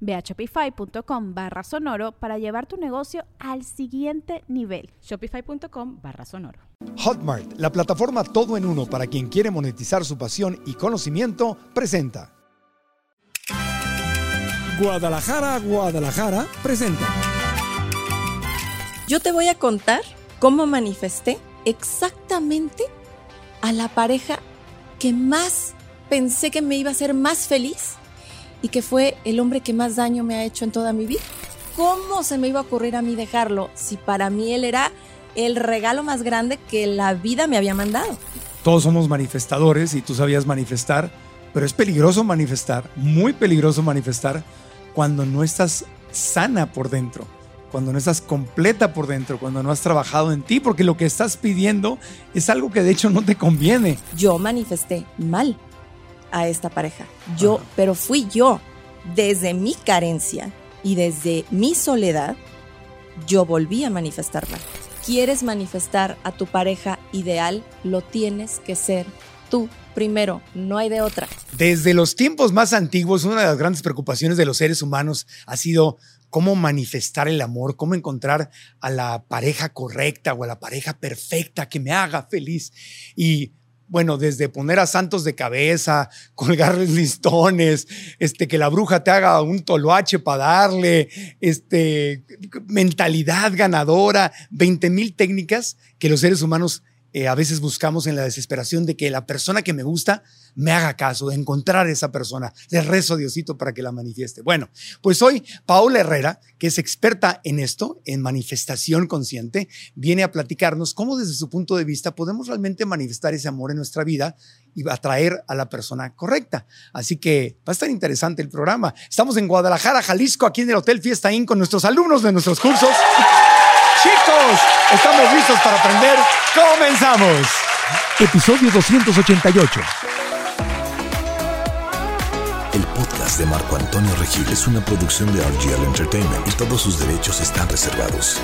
Ve a shopify.com barra sonoro para llevar tu negocio al siguiente nivel. Shopify.com barra sonoro. Hotmart, la plataforma todo en uno para quien quiere monetizar su pasión y conocimiento, presenta. Guadalajara, Guadalajara, presenta. Yo te voy a contar cómo manifesté exactamente a la pareja que más pensé que me iba a hacer más feliz y que fue el hombre que más daño me ha hecho en toda mi vida. ¿Cómo se me iba a ocurrir a mí dejarlo si para mí él era el regalo más grande que la vida me había mandado? Todos somos manifestadores y tú sabías manifestar, pero es peligroso manifestar, muy peligroso manifestar cuando no estás sana por dentro, cuando no estás completa por dentro, cuando no has trabajado en ti, porque lo que estás pidiendo es algo que de hecho no te conviene. Yo manifesté mal a esta pareja. Yo, pero fui yo, desde mi carencia y desde mi soledad, yo volví a manifestarla. ¿Quieres manifestar a tu pareja ideal? Lo tienes que ser tú primero, no hay de otra. Desde los tiempos más antiguos, una de las grandes preocupaciones de los seres humanos ha sido cómo manifestar el amor, cómo encontrar a la pareja correcta o a la pareja perfecta que me haga feliz. Y bueno, desde poner a santos de cabeza, colgarles listones, este, que la bruja te haga un toloache para darle, este, mentalidad ganadora, 20 mil técnicas que los seres humanos eh, a veces buscamos en la desesperación de que la persona que me gusta me haga caso, de encontrar esa persona. Le rezo a Diosito para que la manifieste. Bueno, pues hoy Paola Herrera, que es experta en esto, en manifestación consciente, viene a platicarnos cómo desde su punto de vista podemos realmente manifestar ese amor en nuestra vida y atraer a la persona correcta. Así que va a estar interesante el programa. Estamos en Guadalajara, Jalisco, aquí en el Hotel Fiesta Inn con nuestros alumnos de nuestros cursos. Chicos, estamos listos para aprender. Comenzamos. Episodio 288. El podcast de Marco Antonio Regil es una producción de RGL Entertainment y todos sus derechos están reservados.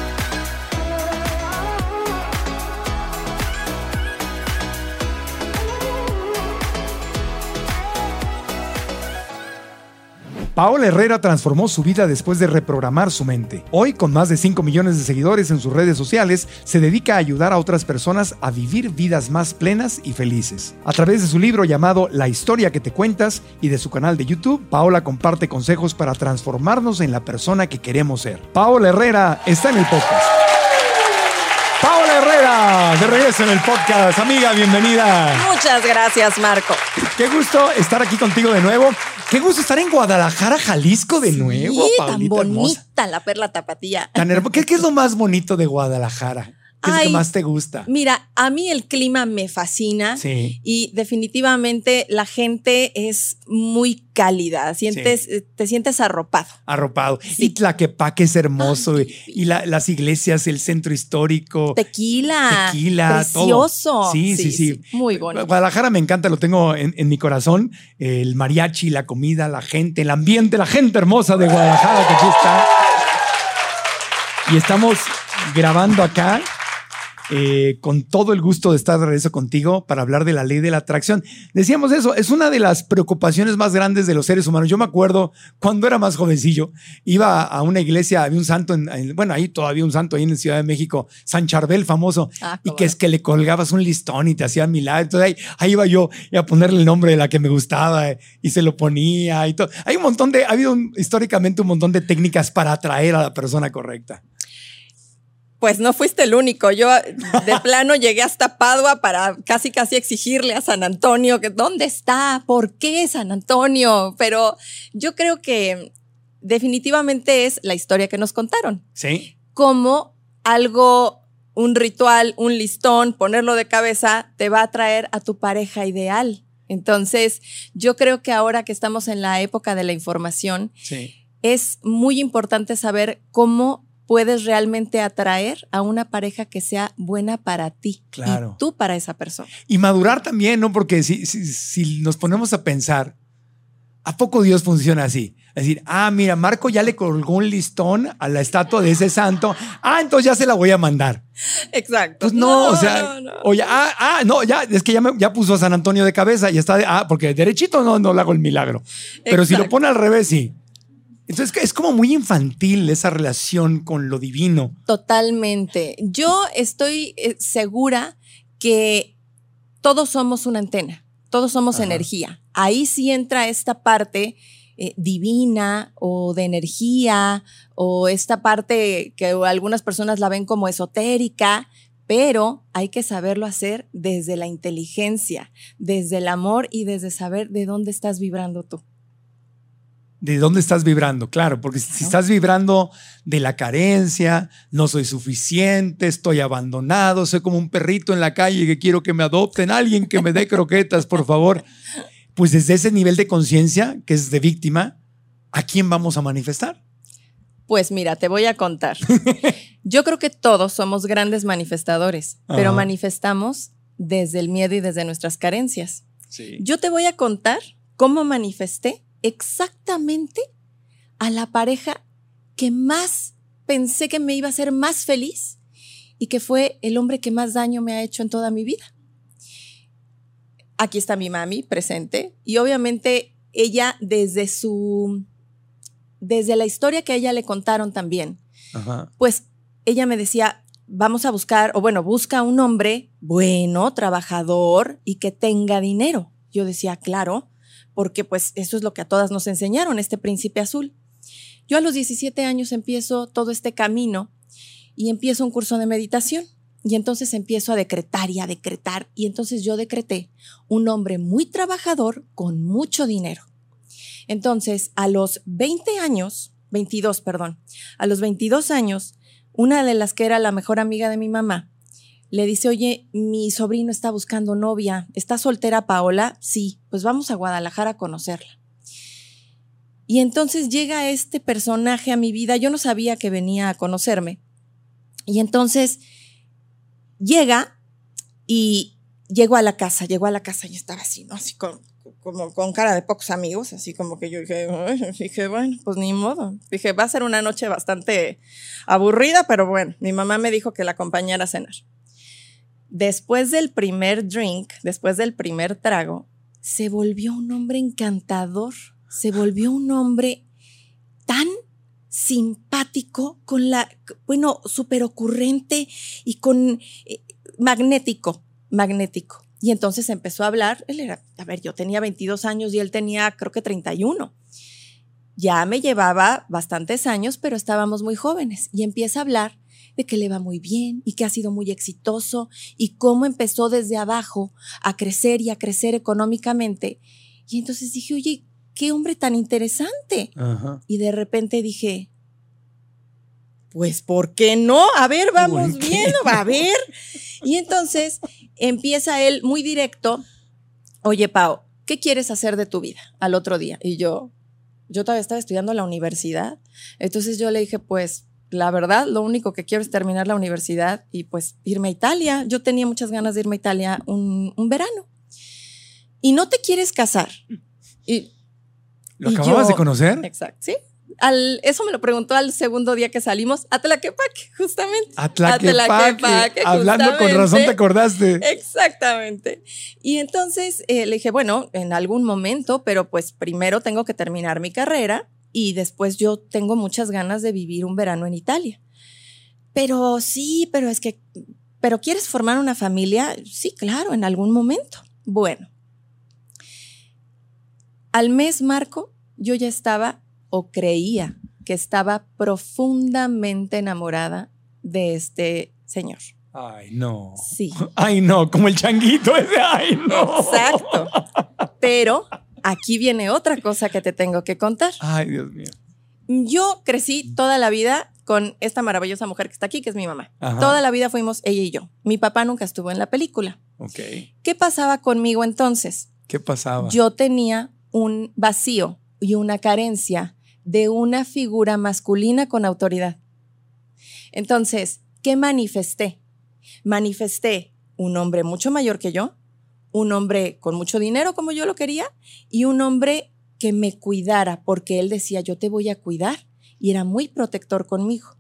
Paola Herrera transformó su vida después de reprogramar su mente. Hoy, con más de 5 millones de seguidores en sus redes sociales, se dedica a ayudar a otras personas a vivir vidas más plenas y felices. A través de su libro llamado La historia que te cuentas y de su canal de YouTube, Paola comparte consejos para transformarnos en la persona que queremos ser. Paola Herrera está en el podcast. De regreso en el podcast. Amiga, bienvenida. Muchas gracias, Marco. Qué gusto estar aquí contigo de nuevo. Qué gusto estar en Guadalajara, Jalisco de nuevo. Sí, tan Paulita bonita hermosa. la perla tapatía. Tan ¿Qué, qué es lo más bonito de Guadalajara? ¿Qué es lo que más te gusta? Mira, a mí el clima me fascina. Sí. Y definitivamente la gente es muy cálida, sientes, eh, te sientes arropado. Arropado. Sí. Y Tlaquepaque es hermoso. Ay, y y la- las iglesias, el centro histórico. Tequila, Tequila, todo. precioso. Sí, sí, sí. Muy bonito. Guadalajara me encanta, lo tengo en, en mi corazón. El mariachi, la comida, la gente, el ambiente, la gente hermosa de Guadalajara que aquí está. Y estamos grabando acá eh, con todo el gusto de estar de regreso contigo para hablar de la ley de la atracción. Decíamos eso, es una de las preocupaciones más grandes de los seres humanos. Yo me acuerdo cuando era más jovencillo, iba a una iglesia, había un santo, en, en- bueno, ahí todavía un santo ahí en Ciudad de México, San Charbel famoso, Ah, y que es que le colgabas un listón y te hacía milagros. Entonces ahí, ahí iba yo y a ponerle el nombre de la que me gustaba eh, y se lo ponía y todo. Hay un montón de, ha habido un- históricamente un montón de técnicas para atraer a la persona correcta. Pues no fuiste el único. Yo de plano llegué hasta Padua para casi casi exigirle a San Antonio que dónde está, por qué San Antonio. Pero yo creo que definitivamente es la historia que nos contaron. Sí. Como algo, un ritual, un listón, ponerlo de cabeza, te va a traer a tu pareja ideal. Entonces, yo creo que ahora que estamos en la época de la información, Sí. es muy importante saber cómo puedes realmente atraer a una pareja que sea buena para ti Claro. y tú para esa persona. Y madurar también, ¿no? Porque si, si, si nos ponemos a pensar, ¿a poco Dios funciona así? Es decir, ah, mira, Marco ya le colgó un listón a la estatua de ese santo. Ah, entonces ya se la voy a mandar. Exacto. Pues no, o sea, oye, ah, ah, no, ya, es que ya, me, ya puso a San Antonio de cabeza y está de, ah, porque derechito no, no le hago el milagro. Pero si lo Exacto. pone al revés, sí. Entonces es como muy infantil esa relación con lo divino. Totalmente. Yo estoy eh, segura que todos somos una antena, todos somos Ajá. energía. Ahí sí entra esta parte eh, divina o de energía o esta parte que algunas personas la ven como esotérica, pero hay que saberlo hacer desde la inteligencia, desde el amor y desde saber de dónde estás vibrando tú. ¿De dónde estás vibrando? Claro, porque si estás vibrando de la carencia, no soy suficiente, estoy abandonado, soy como un perrito en la calle que quiero que me adopten, alguien que me dé croquetas, por favor. Pues desde ese nivel de conciencia, que es de víctima, ¿a quién vamos a manifestar? Pues mira, te voy a contar. Yo creo que todos somos grandes manifestadores, pero manifestamos desde el miedo y desde nuestras carencias. Sí. Yo te voy a contar cómo manifesté exactamente a la pareja que más pensé que me iba a hacer más feliz y que fue el hombre que más daño me ha hecho en toda mi vida. Aquí está mi mami presente y obviamente ella desde su desde la historia que a ella le contaron también, Ajá. pues ella me decía, vamos a buscar, o bueno, busca un hombre bueno, trabajador y que tenga dinero. Yo decía, claro, porque pues eso es lo que a todas nos enseñaron, este príncipe azul. Yo a los 17 años empiezo todo este camino y empiezo un curso de meditación. Y entonces empiezo a decretar y a decretar. Y entonces yo decreté un hombre muy trabajador con mucho dinero. Entonces, a los 20 años, 22, perdón, a los 22 años, una de las que era la mejor amiga de mi mamá, le dice, oye, mi sobrino está buscando novia, ¿está soltera Paola? Sí, pues vamos a Guadalajara a conocerla. Y entonces llega este personaje a mi vida, yo no sabía que venía a conocerme. Y entonces llega y llegó a la casa, llegó a la casa y estaba así, ¿no? Así con, como con cara de pocos amigos, así como que yo dije, dije, bueno, pues ni modo. Dije, va a ser una noche bastante aburrida, pero bueno, mi mamá me dijo que la acompañara a cenar. Después del primer drink, después del primer trago, se volvió un hombre encantador, se volvió un hombre tan simpático, con la, bueno, súper ocurrente y con eh, magnético, magnético. Y entonces empezó a hablar, él era, a ver, yo tenía 22 años y él tenía creo que 31. Ya me llevaba bastantes años, pero estábamos muy jóvenes. Y empieza a hablar de que le va muy bien y que ha sido muy exitoso y cómo empezó desde abajo a crecer y a crecer económicamente. Y entonces dije, oye, qué hombre tan interesante. Ajá. Y de repente dije, pues, ¿por qué no? A ver, vamos ¿Por qué viendo, a ver. Y entonces empieza él muy directo, oye, Pau, ¿qué quieres hacer de tu vida al otro día? Y yo, yo todavía estaba estudiando en la universidad. Entonces yo le dije, pues, la verdad, lo único que quiero es terminar la universidad y pues irme a Italia. Yo tenía muchas ganas de irme a Italia un, un verano. Y no te quieres casar. Y ¿Lo Y acababas yo- de conocer? Exacto, sí. Al, eso me lo preguntó al segundo día que salimos a Tlaquepaque, justamente. Atlaquepaque, Hablando con razón te acordaste. Exactamente. Y entonces eh, le dije, bueno, en algún momento, pero pues primero tengo que terminar mi carrera y después yo tengo muchas ganas de vivir un verano en Italia. Pero sí, pero es que, pero ¿quieres formar una familia? Sí, claro, en algún momento. Bueno. Al mes, Marco, yo ya estaba o creía que estaba profundamente enamorada de este señor. Ay, no. Sí. Ay, no, como el changuito ese. Ay, no. Exacto. Pero aquí viene otra cosa que te tengo que contar. Ay, Dios mío. Yo crecí toda la vida con esta maravillosa mujer que está aquí, que es mi mamá. Ajá. Toda la vida fuimos ella y yo. Mi papá nunca estuvo en la película. Ok. ¿Qué pasaba conmigo entonces? ¿Qué pasaba? Yo tenía un vacío y una carencia de una figura masculina con autoridad. Entonces, ¿qué manifesté? Manifesté un hombre mucho mayor que yo, un hombre con mucho dinero como yo lo quería y un hombre que me cuidara porque él decía, yo te voy a cuidar y era muy protector conmigo,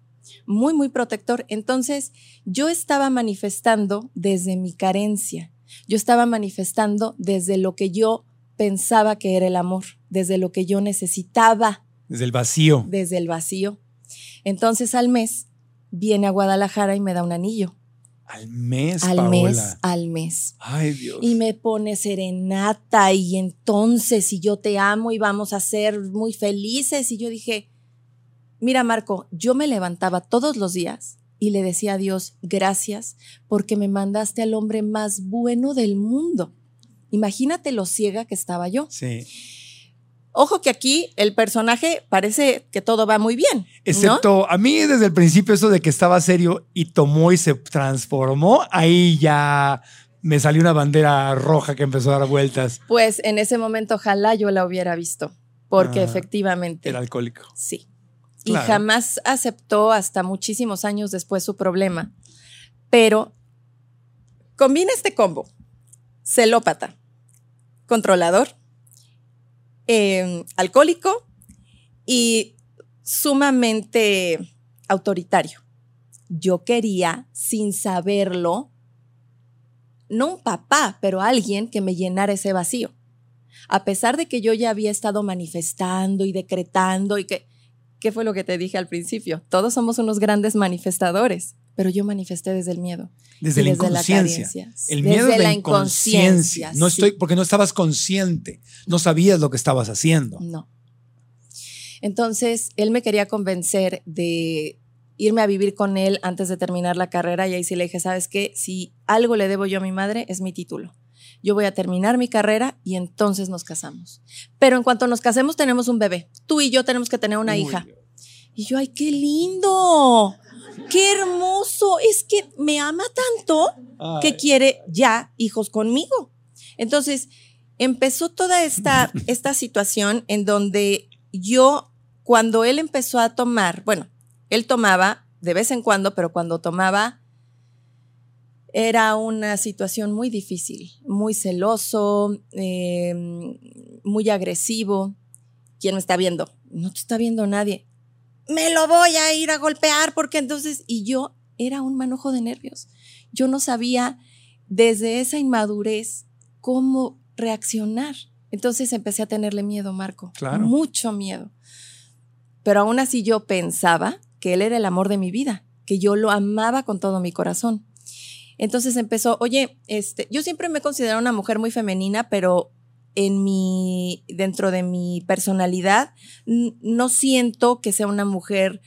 muy, muy protector. Entonces, yo estaba manifestando desde mi carencia, yo estaba manifestando desde lo que yo pensaba que era el amor, desde lo que yo necesitaba, Desde el vacío. desde el vacío. Entonces, al mes, viene a Guadalajara y me da un anillo. Al mes, Al Paola. mes, al mes. Ay, Dios. Y me pone serenata y entonces, y yo te amo y vamos a ser muy felices. Y yo dije, mira Marco, yo me levantaba todos los días y le decía a Dios, gracias porque me mandaste al hombre más bueno del mundo. Imagínate lo ciega que estaba yo. Sí. Ojo que aquí el personaje parece que todo va muy bien. ¿no? Excepto a mí desde el principio eso de que estaba serio y tomó y se transformó, ahí ya me salió una bandera roja que empezó a dar vueltas. Pues en ese momento ojalá yo la hubiera visto, porque Ah, efectivamente... Era alcohólico. Sí. Claro. Y jamás aceptó hasta muchísimos años después su problema. Pero combina este combo. Celópata, controlador, eh, alcohólico y sumamente autoritario. Yo quería, sin saberlo, no un papá, pero alguien que me llenara ese vacío. A pesar de que yo ya había estado manifestando y decretando y que ¿Qué fue lo que te dije al principio? Todos somos unos grandes manifestadores, pero yo manifesté desde el miedo. Desde la desde inconsciencia. el miedo Desde es la, inconsciencia. No sí. estoy, porque no estabas consciente. No sabías lo que estabas haciendo. No. Entonces, él me quería convencer de irme a vivir con él antes de terminar la carrera y ahí sí le dije, ¿sabes qué? Si algo le debo yo a mi madre es mi título. Yo voy a terminar mi carrera y entonces nos casamos. Pero en cuanto nos casemos tenemos un bebé. Tú y yo tenemos que tener una Uy, hija. Y yo, ay, qué lindo, qué hermoso. Es que me ama tanto que quiere ya hijos conmigo. Entonces, empezó toda esta, esta situación en donde yo, cuando él empezó a tomar, bueno, él tomaba de vez en cuando, pero cuando tomaba era una situación muy difícil, muy celoso, eh, muy agresivo. ¿Quién me está viendo? No te está viendo nadie. Me lo voy a ir a golpear porque entonces, y yo era un manojo de nervios. Yo no sabía desde esa inmadurez cómo reaccionar. Entonces empecé a tenerle miedo, Marco. Claro. Mucho miedo. Pero aún así yo pensaba que él era el amor de mi vida, que yo lo amaba con todo mi corazón. Entonces empezó, oye, este, yo siempre me he considerado una mujer muy femenina, pero en mi, dentro de mi personalidad, no siento que sea una mujer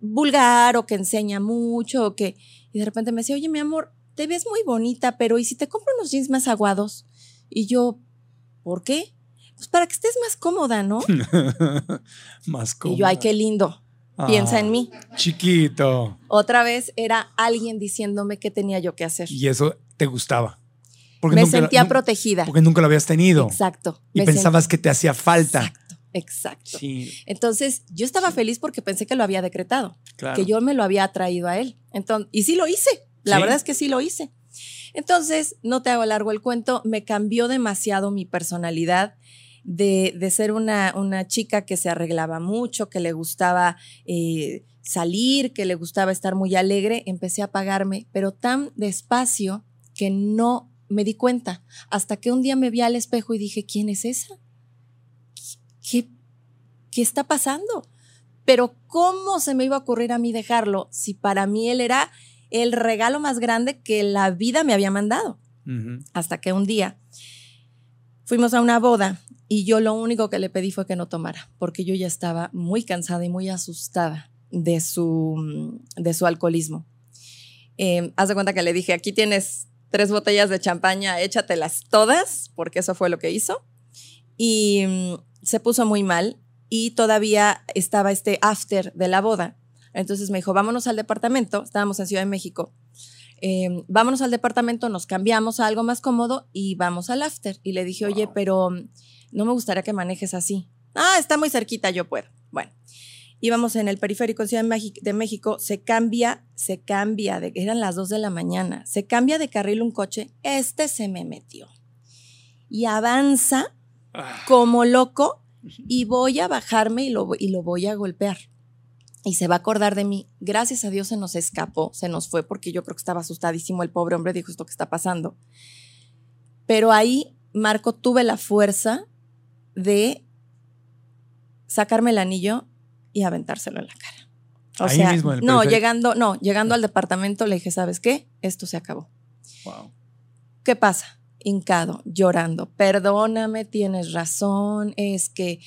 vulgar o que enseña mucho o que, y de repente me decía, oye, mi amor, te ves muy bonita, pero ¿y si te compro unos jeans más aguados? Y yo, ¿por qué? Pues para que estés más cómoda, ¿no? Más Y cómodo. yo, ay, qué lindo, piensa Ah, en mí. Chiquito. Otra vez era alguien diciéndome qué tenía yo que hacer. Y eso te gustaba. Me sentía protegida. Porque nunca lo habías tenido. Exacto. Y pensabas que te hacía falta. Exacto, exacto. Sí, Entonces, yo estaba feliz porque pensé que lo había decretado, claro. que yo me lo había atraído a él. Entonces, y sí lo hice. La Sí. verdad es que sí lo hice. Entonces, no te hago largo el cuento, me cambió demasiado mi personalidad de, de ser una, una chica que se arreglaba mucho, que le gustaba eh, salir, que le gustaba estar muy alegre. Empecé a apagarme, pero tan despacio que no me di cuenta. Hasta que un día me vi al espejo y dije, ¿quién es esa? ¿Qué, qué está pasando? Pero ¿cómo se me iba a ocurrir a mí dejarlo si para mí él era el regalo más grande que la vida me había mandado? Hasta que un día fuimos a una boda y yo lo único que le pedí fue que no tomara, porque yo ya estaba muy cansada y muy asustada de su, de su alcoholismo. Eh, haz de cuenta que le dije, aquí tienes tres botellas de champaña, échatelas todas, porque eso fue lo que hizo. Y mm, se puso muy mal y todavía estaba este after de la boda. Entonces me dijo, vámonos al departamento, estábamos en Ciudad de México, eh, vámonos al departamento, nos cambiamos a algo más cómodo y vamos al after. Y le dije, oye, pero mm, no me gustaría que manejes así. Ah, está muy cerquita, yo puedo. Bueno, íbamos en el periférico en Ciudad de México, se cambia, se cambia, de, eran las 2 de la mañana, se cambia de carril un coche, este se me metió. Y avanza Ah. como loco y voy a bajarme y lo, y lo voy a golpear. Y se va a acordar de mí. Gracias a Dios se nos escapó, se nos fue porque yo creo que estaba asustadísimo el pobre hombre, dijo esto que está pasando. Pero ahí, Marco, tuve la fuerza de sacarme el anillo y aventárselo en la cara. O Ahí sea, mismo en el no, llegando, no, llegando al departamento le dije, ¿sabes qué? Esto se acabó. Wow. ¿Qué pasa? Hincado, llorando. Perdóname, tienes razón, es que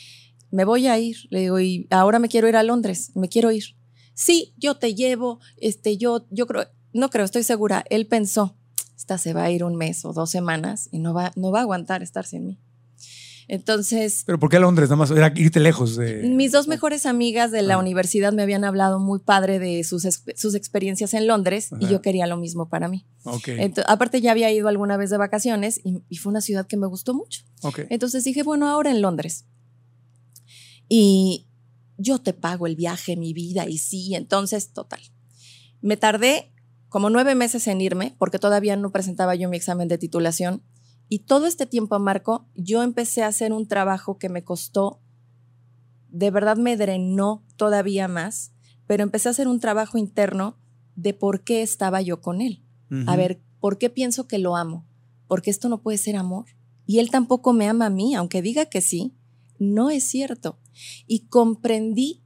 me voy a ir. Le digo, y ahora me quiero ir a Londres, me quiero ir. Sí, yo te llevo, este, yo, yo creo, no creo, estoy segura. Él pensó, esta se va a ir un mes o dos semanas y no va, no va a aguantar estar sin mí. Entonces, Pero ¿por qué a Londres? Nada más era irte lejos de. mis dos mejores amigas de la Ah. universidad me habían hablado muy padre de sus, sus experiencias en Londres y yo quería lo mismo para mí. Ok. Ento- aparte ya había ido alguna vez de vacaciones y, y fue una ciudad que me gustó mucho. ok. Entonces dije, bueno, ahora en Londres. Y yo te pago el viaje, mi vida, y sí, entonces, total. Me tardé como nueve meses en irme porque todavía no presentaba yo mi examen de titulación. Y todo este tiempo, Marco, yo empecé a hacer un trabajo que me costó, de verdad me drenó todavía más, pero empecé a hacer un trabajo interno de por qué estaba yo con él. A ver, ¿por qué pienso que lo amo? Porque esto no puede ser amor. Y él tampoco me ama a mí, aunque diga que sí, no es cierto. Y comprendí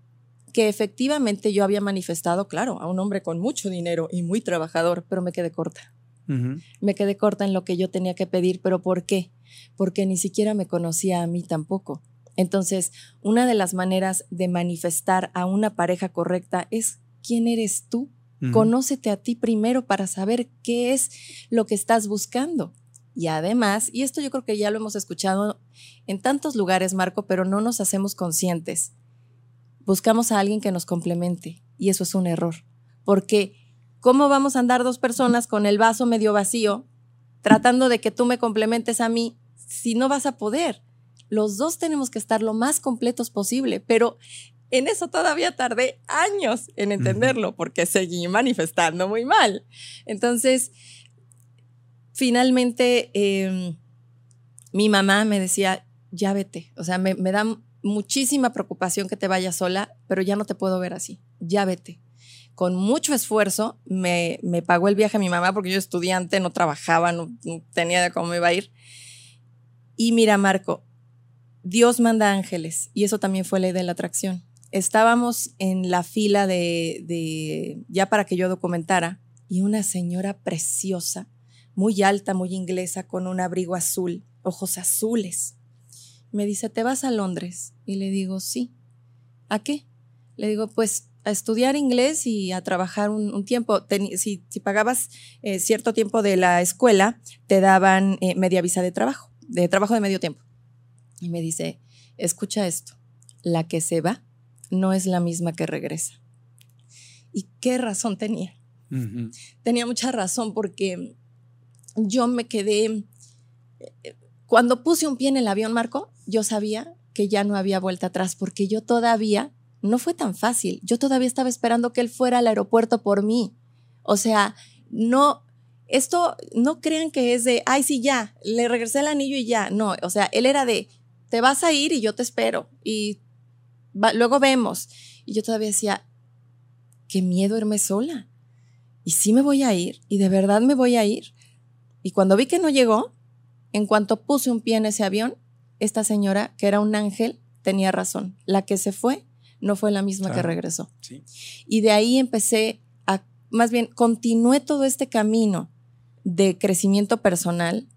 que efectivamente yo había manifestado, claro, a un hombre con mucho dinero y muy trabajador, pero me quedé corta. Me quedé corta en lo que yo tenía que pedir, pero ¿por qué? Porque ni siquiera me conocía a mí tampoco. Entonces, una de las maneras de manifestar a una pareja correcta es quién eres tú. Ujú. Conócete a ti primero para saber qué es lo que estás buscando. Y además, y esto yo creo que ya lo hemos escuchado en tantos lugares, Marco, pero no nos hacemos conscientes. Buscamos a alguien que nos complemente y eso es un error. Porque ¿cómo vamos a andar dos personas con el vaso medio vacío tratando de que tú me complementes a mí si no vas a poder? Los dos tenemos que estar lo más completos posible, pero en eso todavía tardé años en entenderlo porque seguí manifestando muy mal. Entonces, finalmente, eh, mi mamá me decía, ya vete. O sea, me, me da muchísima preocupación que te vayas sola, pero ya no te puedo ver así. Ya vete. Con mucho esfuerzo me, pagó el viaje a mi mamá porque yo estudiante, no trabajaba, no, tenía de cómo iba a ir. Y mira, Marco, Dios manda ángeles y eso también fue ley de la atracción. Estábamos en la fila de, de ya para que yo documentara y una señora preciosa, muy alta, muy inglesa, con un abrigo azul, ojos azules. Me dice, ¿te vas a Londres? Y le digo, sí. ¿A qué? Le digo, pues a estudiar inglés y a trabajar un, un tiempo. Teni- si, si pagabas eh, cierto tiempo de la escuela, te daban eh, media visa de trabajo, de trabajo de medio tiempo. Y me dice, escucha esto, la que se va no es la misma que regresa. ¿Y qué razón tenía? Tenía mucha razón porque yo me quedé, eh, cuando puse un pie en el avión, Marco, yo sabía que ya no había vuelta atrás porque yo todavía, no fue tan fácil, yo todavía estaba esperando que él fuera al aeropuerto por mí. O sea, no, esto no crean que es de, ay, sí, ya, le regresé el anillo y ya. No, o sea, él era de, te vas a ir y yo te espero y va- luego vemos. Y yo todavía decía, qué miedo irme sola y sí me voy a ir, y de verdad me voy a ir. Y cuando vi que no llegó, en cuanto puse un pie en ese avión, esta señora, que era un ángel, tenía razón. La que se fue no fue la misma que regresó. Sí. Y de ahí empecé a, más bien, continué todo este camino de crecimiento personal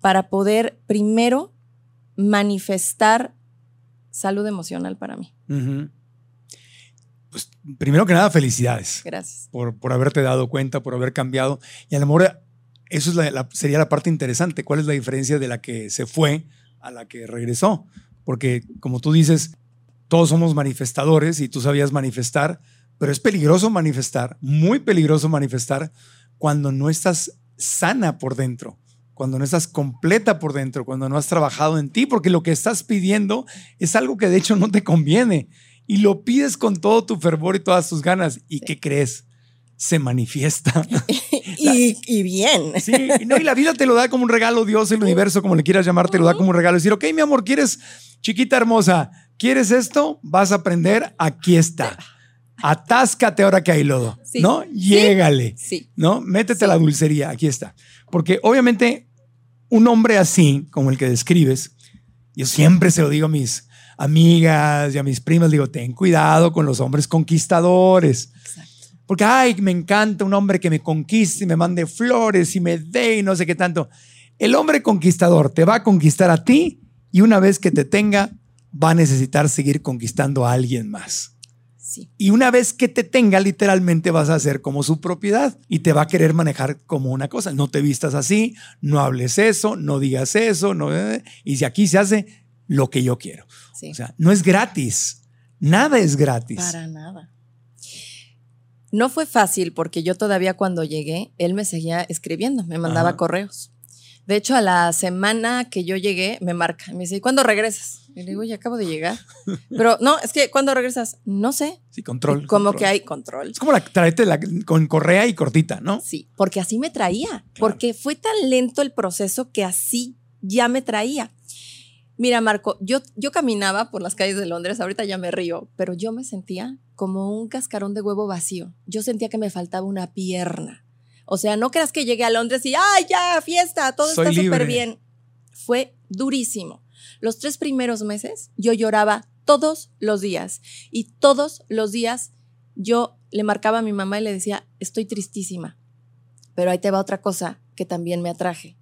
para poder primero manifestar salud emocional para mí. Pues primero que nada, felicidades Gracias. por, por haberte dado cuenta, por haber cambiado. Y a lo mejor eso es la- la- sería la parte interesante. ¿Cuál es la diferencia de la que se fue a la que regresó? Porque como tú dices, todos somos manifestadores y tú sabías manifestar, pero es peligroso manifestar, muy peligroso manifestar cuando no estás sana por dentro, cuando no estás completa por dentro, cuando no has trabajado en ti, porque lo que estás pidiendo es algo que de hecho no te conviene y lo pides con todo tu fervor y todas tus ganas. ¿Y qué crees? Se manifiesta. Y, y bien. Sí, y no, y la vida te lo da como un regalo, Dios, el universo, como le quieras llamar, te lo da como un regalo. Decir, ok, mi amor, ¿quieres, chiquita hermosa, ¿quieres esto? Vas a aprender, aquí está. Atáscate ahora que hay lodo, Sí. ¿no? Llégale, Sí. ¿no? Métete Sí. a la dulcería, aquí está. Porque obviamente un hombre así, como el que describes, yo siempre se lo digo a mis amigas y a mis primas, digo, ten cuidado con los hombres conquistadores. Exacto. Porque, ay, me encanta un hombre que me conquiste y me mande flores y me dé y no sé qué tanto. El hombre conquistador te va a conquistar a ti y una vez que te tenga, va a necesitar seguir conquistando a alguien más. Sí. Y una vez que te tenga, literalmente vas a ser como su propiedad y te va a querer manejar como una cosa. No te vistas así, no hables eso, no digas eso, no, eh, y si aquí se hace lo que yo quiero. Sí. O sea, no es gratis. Nada es gratis. Para nada. No fue fácil porque yo todavía cuando llegué, él me seguía escribiendo, me mandaba Ajá. correos. De hecho, a la semana que yo llegué, me marca. Me dice, ¿y cuándo regresas? Y le digo, ya acabo de llegar. Pero no, es que ¿cuándo regresas? No sé. Sí, control. Como control. que hay control. Es como la traete la, con correa y cortita, ¿no? Sí, porque así me traía. Porque fue tan lento el proceso que así ya me traía. Mira, Marco, yo, yo caminaba por las calles de Londres, ahorita ya me río, pero yo me sentía como un cascarón de huevo vacío. Yo sentía que me faltaba una pierna. O sea, no creas que llegué a Londres y, ¡ay, ya, fiesta! Todo Soy está súper bien. Fue durísimo. Los tres primeros meses yo lloraba todos los días y todos los días yo le marcaba a mi mamá y le decía, estoy tristísima. Pero ahí te va otra cosa que también me atraje.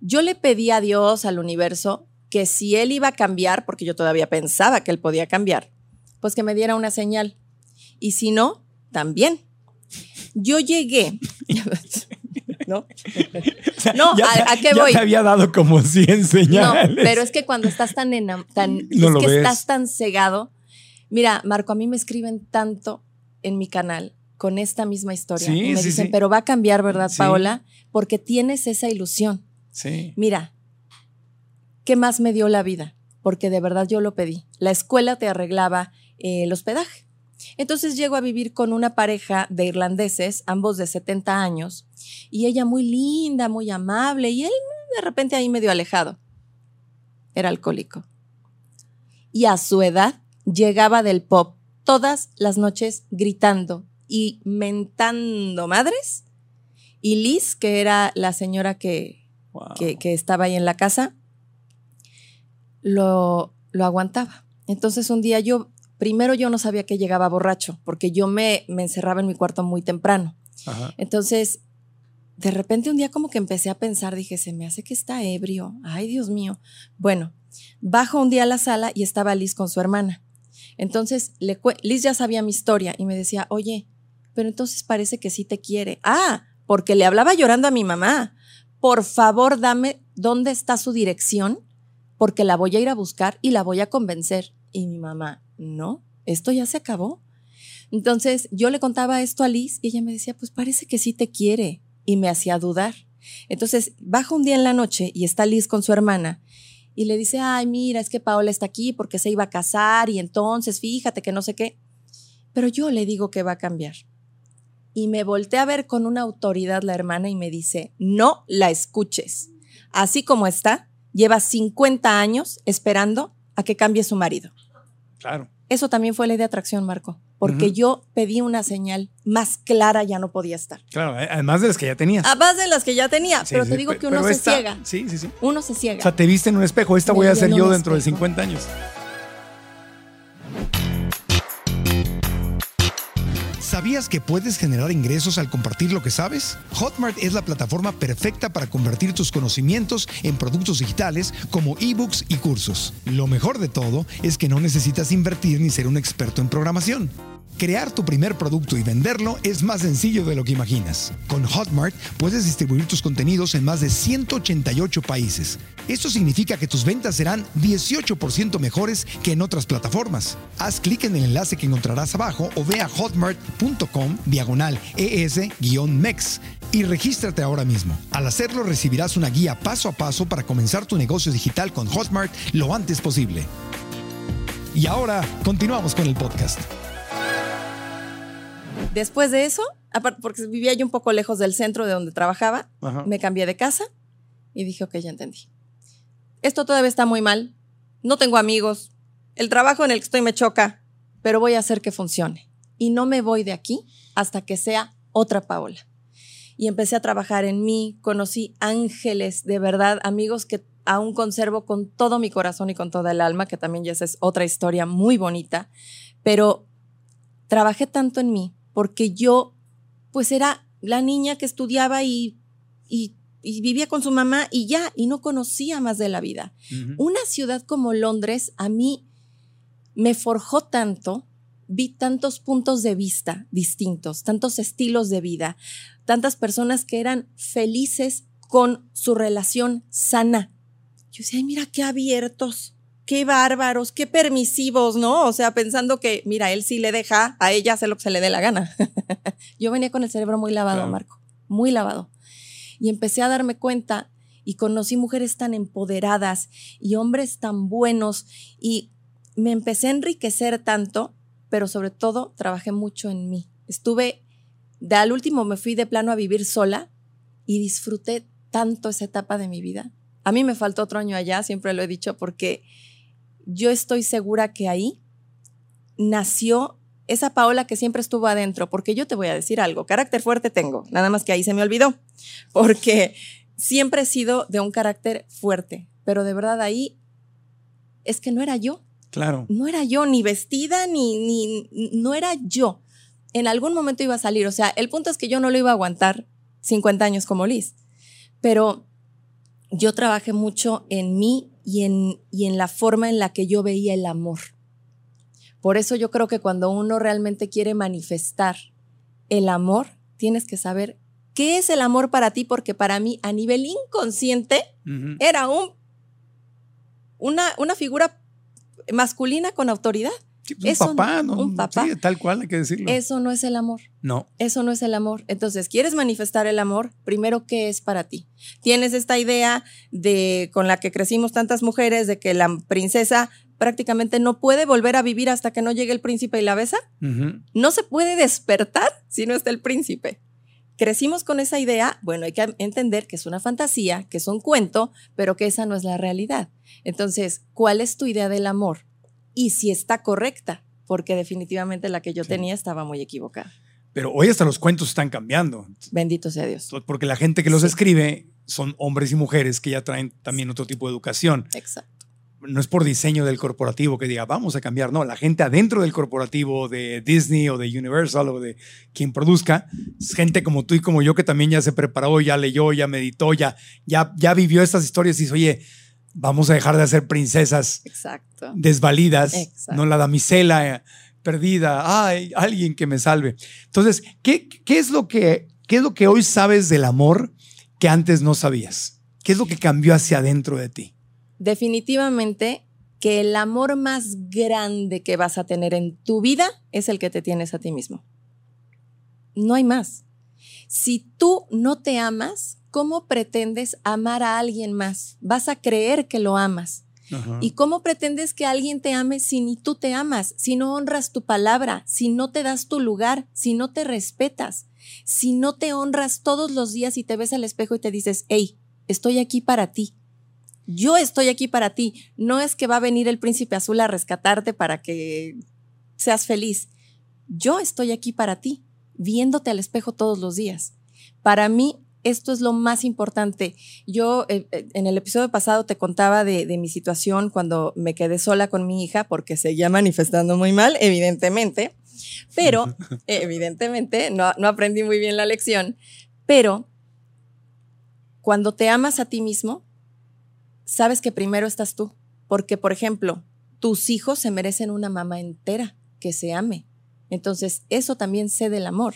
Yo le pedí a Dios, al universo, que si él iba a cambiar, porque yo todavía pensaba que él podía cambiar, pues que me diera una señal. Y si no, también. Yo llegué. ¿No? No, Ya ¿a- qué ya voy? te había dado como 100 No, señales. pero es que cuando estás tan enam- tan No es lo que ves. estás tan cegado. Mira, Marco, a mí me escriben tanto en mi canal con esta misma historia. Sí, y me sí, dicen, sí. pero va a cambiar, ¿verdad. Paola? Porque tienes esa ilusión. Sí. Mira, ¿qué más me dio la vida? Porque de verdad yo lo pedí. La escuela te arreglaba eh, el hospedaje. Entonces llego a vivir con una pareja de irlandeses, ambos de 70 años, y ella muy linda, muy amable, y él de repente ahí medio alejado. Era alcohólico. Y a su edad llegaba del pop todas las noches gritando y mentando madres. Y Liz, que era la señora que, Wow. que, que estaba ahí en la casa, lo, lo aguantaba. Entonces un día yo, primero yo no sabía que llegaba borracho, porque yo me, me encerraba en mi cuarto muy temprano. Ajá. Entonces, de repente un día como que empecé a pensar, dije, se me hace que está ebrio. Ay, Dios mío. Bueno, bajo un día a la sala y estaba Liz con su hermana. Entonces, le Liz ya sabía mi historia y me decía, oye, pero entonces parece que sí te quiere. Ah, porque le hablaba llorando a mi mamá. Por favor, dame dónde está su dirección, porque la voy a ir a buscar y la voy a convencer. Y mi mamá, no, esto ya se acabó. Entonces yo le contaba esto a Liz y ella me decía, pues parece que sí te quiere. Y me hacía dudar. Entonces baja un día en la noche y está Liz con su hermana y le dice, ay, mira, es que Paola está aquí porque se iba a casar y entonces fíjate que no sé qué. Pero yo le digo que va a cambiar. Y me volteé a ver con una autoridad la hermana y me dice, no la escuches. Así como está, lleva 50 años esperando a que cambie su marido. Claro. Eso también fue ley de atracción, Marco, porque yo pedí una señal más clara, ya no podía estar. Claro, eh, además de las que ya tenías. A base de las que ya tenía, Sí, pero sí, te digo que uno se esta- ciega. Sí, sí, sí. Uno se ciega. O sea, te viste en un espejo. Esta Me voy a en yo dentro de espejo. 50 años. ¿Sabías que puedes generar ingresos al compartir lo que sabes? Hotmart es la plataforma perfecta para convertir tus conocimientos en productos digitales como ebooks y cursos. Lo mejor de todo es que no necesitas invertir ni ser un experto en programación. Crear tu primer producto y venderlo es más sencillo de lo que imaginas. Con Hotmart puedes distribuir tus contenidos en más de 188 países. Esto significa que tus ventas serán 18% mejores que en otras plataformas. Haz clic en el enlace que encontrarás abajo o ve a hotmart.com diagonal ES-MEX y regístrate ahora mismo. Al hacerlo recibirás una guía paso a paso para comenzar tu negocio digital con Hotmart lo antes posible. Y ahora continuamos con el podcast. Después de eso, aparte porque vivía yo un poco lejos del centro de donde trabajaba, Ajá. me cambié de casa y dije, ok, ya entendí. Esto todavía está muy mal, no tengo amigos, el trabajo en el que estoy me choca, pero voy a hacer que funcione. Y no me voy de aquí hasta que sea otra Paola. Y empecé a trabajar en mí, conocí ángeles, de verdad, amigos que aún conservo con todo mi corazón y con toda el alma, que también ya esa es otra historia muy bonita, pero trabajé tanto en mí porque yo pues era la niña que estudiaba y, y, y vivía con su mamá y ya, y no conocía más de la vida. Una ciudad como Londres a mí me forjó tanto, vi tantos puntos de vista distintos, tantos estilos de vida, tantas personas que eran felices con su relación sana. Yo decía, ay, mira qué abiertos, qué bárbaros, qué permisivos, ¿no? O sea, pensando que, mira, él sí le deja a ella hacer lo que se le dé la gana. Yo venía con el cerebro muy lavado, Claro. Marco, muy lavado. Y empecé a darme cuenta y conocí mujeres tan empoderadas y hombres tan buenos y me empecé a enriquecer tanto, pero sobre todo trabajé mucho en mí. Estuve, de al último me fui de plano a vivir sola y disfruté tanto esa etapa de mi vida. A mí me faltó otro año allá, siempre lo he dicho, porque yo estoy segura que ahí nació esa Paola que siempre estuvo adentro, porque yo te voy a decir algo, carácter fuerte tengo, nada más que ahí se me olvidó, porque siempre he sido de un carácter fuerte, pero de verdad ahí es que no era yo, Claro. no era yo ni vestida, ni, ni, no era yo. En algún momento iba a salir, o sea, el punto es que yo no lo iba a aguantar 50 años como Liz, pero yo trabajé mucho en mí y en, y en la forma en la que yo veía el amor. Por eso yo creo que cuando uno realmente quiere manifestar el amor, tienes que saber qué es el amor para ti, porque para mí a nivel inconsciente era un, una, una figura masculina con autoridad. Sí, pues eso un papá, no- ¿no? un papá. Sí, tal cual hay que decirlo. Eso no es el amor. No. Eso no es el amor. Entonces, ¿quieres manifestar el amor? Primero, ¿qué es para ti? Tienes esta idea de con la que crecimos tantas mujeres de que la princesa prácticamente no puede volver a vivir hasta que no llegue el príncipe y la besa. No se puede despertar si no está el príncipe. Crecimos con esa idea, bueno, hay que entender que es una fantasía, que es un cuento, pero que esa no es la realidad. Entonces, ¿cuál es tu idea del amor? Y si está correcta, porque definitivamente la que yo Sí. tenía estaba muy equivocada. Pero hoy hasta los cuentos están cambiando. Bendito sea Dios. Porque la gente que los Sí. escribe son hombres y mujeres que ya traen también otro tipo de educación. Exacto. No es por diseño del corporativo que diga, vamos a cambiar. No, la gente adentro del corporativo de Disney o de Universal o de quien produzca, es gente como tú y como yo que también ya se preparó, ya leyó, ya meditó, ya, ya, ya vivió estas historias y dice, oye, vamos a dejar de hacer princesas Exacto. desvalidas, Exacto. no la damisela eh, perdida, ay, alguien que me salve. Entonces, ¿qué, qué, es lo que, ¿qué es lo que hoy sabes del amor que antes no sabías? ¿Qué es lo que cambió hacia adentro de ti? Definitivamente que el amor más grande que vas a tener en tu vida es el que te tienes a ti mismo. No hay más. Si tú no te amas, ¿cómo pretendes amar a alguien más? Vas a creer que lo amas. ¿Y cómo pretendes que alguien te ame si ni tú te amas, si no honras tu palabra, si no te das tu lugar, si no te respetas, si no te honras todos los días y te ves al espejo y te dices, hey, estoy aquí para ti? Yo estoy aquí para ti. No es que va a venir el príncipe azul a rescatarte para que seas feliz. Yo estoy aquí para ti, viéndote al espejo todos los días. Para mí, esto es lo más importante. Yo eh, eh, en el episodio pasado te contaba de, de mi situación cuando me quedé sola con mi hija porque seguía manifestando muy mal, evidentemente. Pero, evidentemente, no, no aprendí muy bien la lección. Pero cuando te amas a ti mismo, sabes que primero estás tú. Porque, por ejemplo, tus hijos se merecen una mamá entera que se ame. Entonces, eso también sé del amor.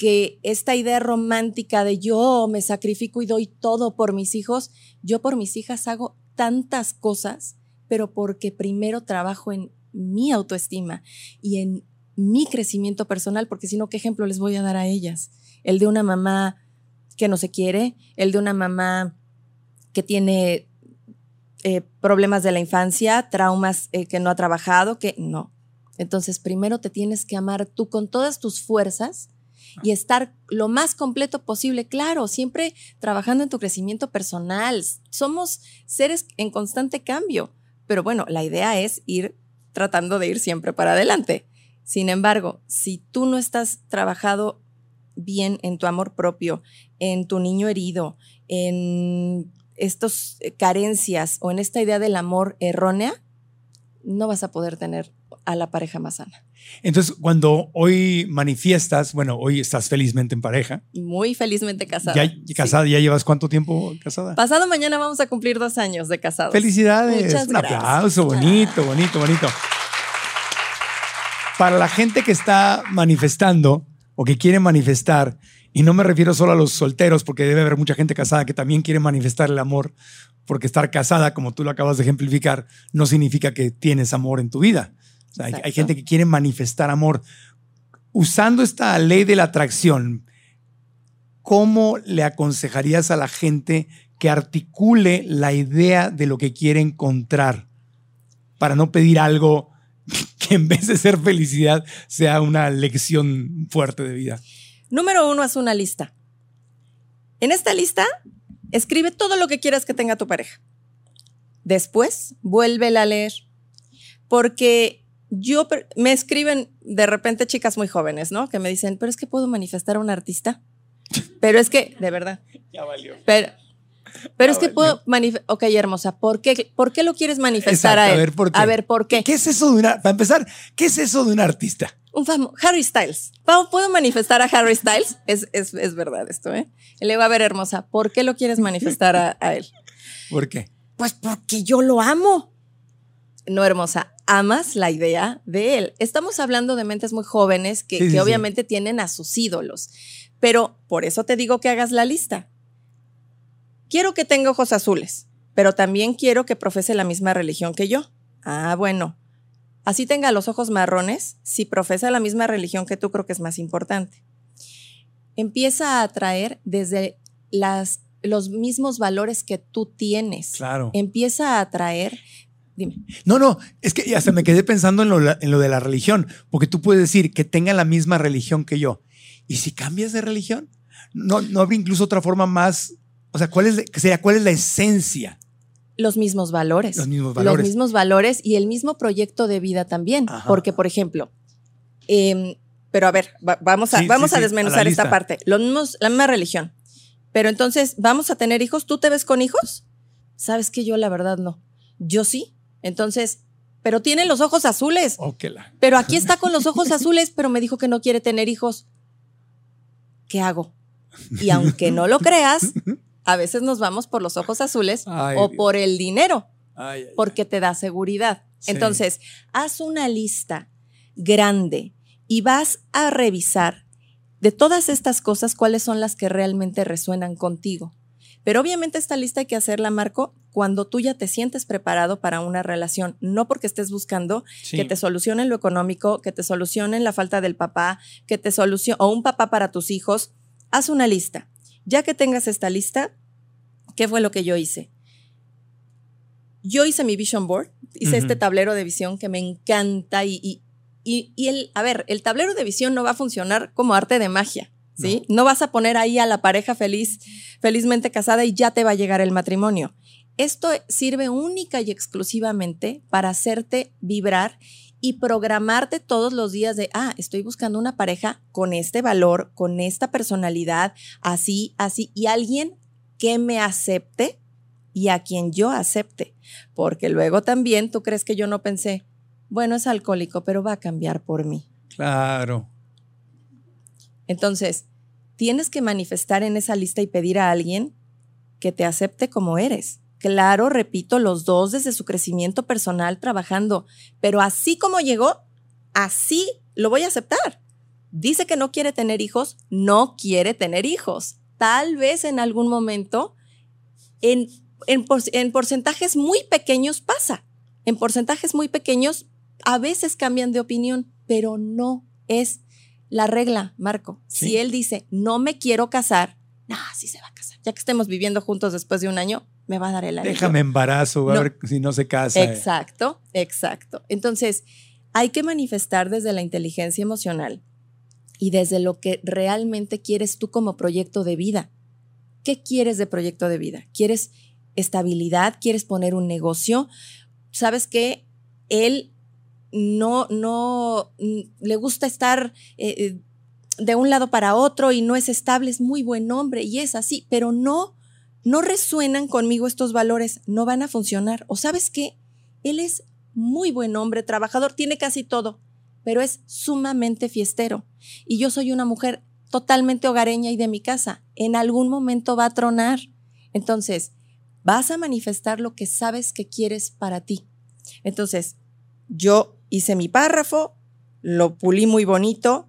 Que esta idea romántica de yo me sacrifico y doy todo por mis hijos, yo por mis hijas hago tantas cosas, pero porque primero trabajo en mi autoestima y en mi crecimiento personal, porque si no, ¿qué ejemplo les voy a dar a ellas? El de una mamá que no se quiere, el de una mamá que tiene eh, problemas de la infancia, traumas eh, que no ha trabajado, que no. Entonces, primero te tienes que amar tú con todas tus fuerzas y estar lo más completo posible, claro, siempre trabajando en tu crecimiento personal. Somos seres en constante cambio, pero bueno, la idea es ir tratando de ir siempre para adelante. Sin embargo, si tú no estás trabajado bien en tu amor propio, en tu niño herido, en estas eh, carencias o en esta idea del amor errónea, no vas a poder tener a la pareja más sana. Entonces, cuando hoy manifiestas, bueno, hoy estás felizmente en pareja. Muy felizmente casada. ¿Ya, casada, ¿ya llevas cuánto tiempo casada? Pasado mañana vamos a cumplir dos años de casados. Felicidades. Muchas Un aplauso, bonito, bonito, bonito. Para la gente que está manifestando o que quiere manifestar, y no me refiero solo a los solteros, porque debe haber mucha gente casada que también quiere manifestar el amor, porque estar casada, como tú lo acabas de ejemplificar, no significa que tienes amor en tu vida. Hay, gente que quiere manifestar amor. Usando esta ley de la atracción, ¿cómo le aconsejarías a la gente que articule la idea de lo que quiere encontrar para no pedir algo que en vez de ser felicidad sea una lección fuerte de vida? Número uno, haz una lista. En esta lista, escribe todo lo que quieras que tenga tu pareja. Después, vuélvela a leer. Porque yo me escriben de repente chicas muy jóvenes, ¿no? Que me dicen, pero es que puedo manifestar a un artista. Pero es que, de verdad. Ya valió. Pero, pero es que puedo manifestar. Ok, hermosa, ¿por qué, ¿por qué lo quieres manifestar a él? A ver, ¿por qué? A ver, ¿por qué? ¿Qué es eso de una. Para empezar, ¿qué es eso de un artista? Un famoso. Harry Styles. ¿Puedo manifestar a Harry Styles? Es, es, es verdad esto, ¿eh? Le va a ver, hermosa. ¿Por qué lo quieres manifestar a, él? ¿Por qué? Pues porque yo lo amo. No, hermosa, amas la idea de él. Estamos hablando de mentes muy jóvenes que, que obviamente tienen a sus ídolos. Pero por eso te digo que hagas la lista quiero que tenga ojos azules, pero también quiero que profese la misma religión que yo. Ah, bueno. Así tenga los ojos marrones, si profesa la misma religión que tú, creo que es más importante. Empieza a atraer desde las, los mismos valores que tú tienes. Claro. Empieza a atraer Dime. No, no, es que hasta me quedé pensando en lo, en lo, de la religión, porque tú puedes decir que tenga la misma religión que yo. ¿Y si cambias de religión? ¿No, no habría incluso otra forma más o sea, ¿cuál es, sería, ¿cuál es la esencia? Los mismos valores. Los mismos valores. Los mismos valores y el mismo proyecto de vida también. Porque, por ejemplo, em, pero a ver, vamos a, vamos a desmenuzar esta parte. Los mismos, la misma religión. Pero entonces, ¿vamos a tener hijos? ¿Tú te ves con hijos? Sabes que yo la verdad no. Yo sí. Entonces, pero tiene los ojos azules. Pero aquí está con los ojos azules, pero me dijo que no quiere tener hijos. ¿Qué hago? Y aunque no lo creas, a veces nos vamos por los ojos azules o por el dinero, porque te da seguridad. Entonces, haz una lista grande y vas a revisar de todas estas cosas cuáles son las que realmente resuenan contigo. Pero obviamente esta lista hay que hacerla, Marco, cuando tú ya te sientes preparado para una relación, no porque estés buscando que te solucionen lo económico, que te solucionen la falta del papá, que te solucione o un papá para tus hijos. Haz una lista. Ya que tengas esta lista, ¿qué fue lo que yo hice? Yo hice mi vision board, hice este tablero de visión que me encanta y, y, y, el, a ver, el tablero de visión no va a funcionar como arte de magia, ¿sí? No. vas a poner ahí a la pareja feliz, felizmente casada y ya te va a llegar el matrimonio. Esto sirve única y exclusivamente para hacerte vibrar y programarte todos los días de, ah, estoy buscando una pareja con este valor, con esta personalidad, así, así, y alguien que me acepte y a quien yo acepte. Porque luego también tú crees que yo no pensé, bueno, es alcohólico, pero va a cambiar por mí. Claro. Entonces, tienes que manifestar en esa lista y pedir a alguien que te acepte como eres. Claro, repito, los dos desde su crecimiento personal trabajando, pero así como llegó, así lo voy a aceptar. Dice que no quiere tener hijos, no quiere tener hijos. Tal vez en algún momento, en, en, en porcentajes muy pequeños pasa. En porcentajes muy pequeños a veces cambian de opinión, pero no es la regla, Marco. Sí. Si él dice, no me quiero casar, no, sí se va a casar. Ya que estemos viviendo juntos después de un año, me va a dar el anillo. Déjame embarazo, a ver si no se casa. Exacto, exacto. Entonces, hay que manifestar desde la inteligencia emocional y desde lo que realmente quieres tú como proyecto de vida. ¿Qué quieres de proyecto de vida? ¿Quieres estabilidad? ¿Quieres poner un negocio? ¿Sabes que Él no, no, mm, le gusta estar eh, eh, de un lado para otro y no es estable, es muy buen hombre y es así, pero no, no resuenan conmigo estos valores, no van a funcionar. ¿O sabes qué? Él es muy buen hombre, trabajador, tiene casi todo, pero es sumamente fiestero. Y yo soy una mujer totalmente hogareña y de mi casa. En algún momento va a tronar. Entonces, vas a manifestar lo que sabes que quieres para ti. Entonces, yo hice mi párrafo, lo pulí muy bonito.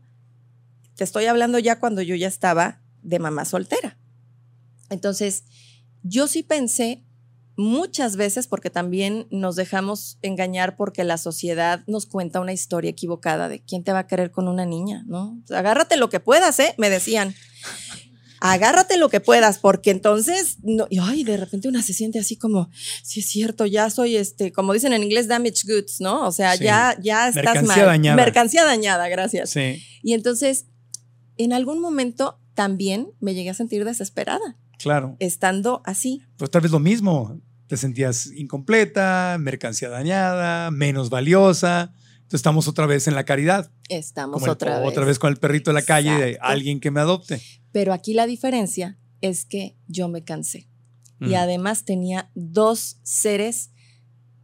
Te estoy hablando ya cuando yo ya estaba de mamá soltera. Entonces, yo sí pensé muchas veces, porque también nos dejamos engañar porque la sociedad nos cuenta una historia equivocada de quién te va a querer con una niña, ¿no? Agárrate lo que puedas, ¿eh? Me decían. Agárrate lo que puedas, porque entonces, no, y ay, de repente una se siente así como, sí es cierto, ya soy este, como dicen en inglés, damaged goods, ¿no? O sea, Sí. ya, ya estás Mercancía mal. dañada. Mercancía dañada, gracias. Sí, Y entonces, en algún momento también me llegué a sentir desesperada, claro. estando así. Pues tal vez lo mismo. Te sentías incompleta, mercancía dañada, menos valiosa. Entonces estamos otra vez en la caridad. Estamos Como el- otra vez. otra vez con el perrito de la calle de alguien que me adopte. Pero aquí la diferencia es que yo me cansé. Y además tenía dos seres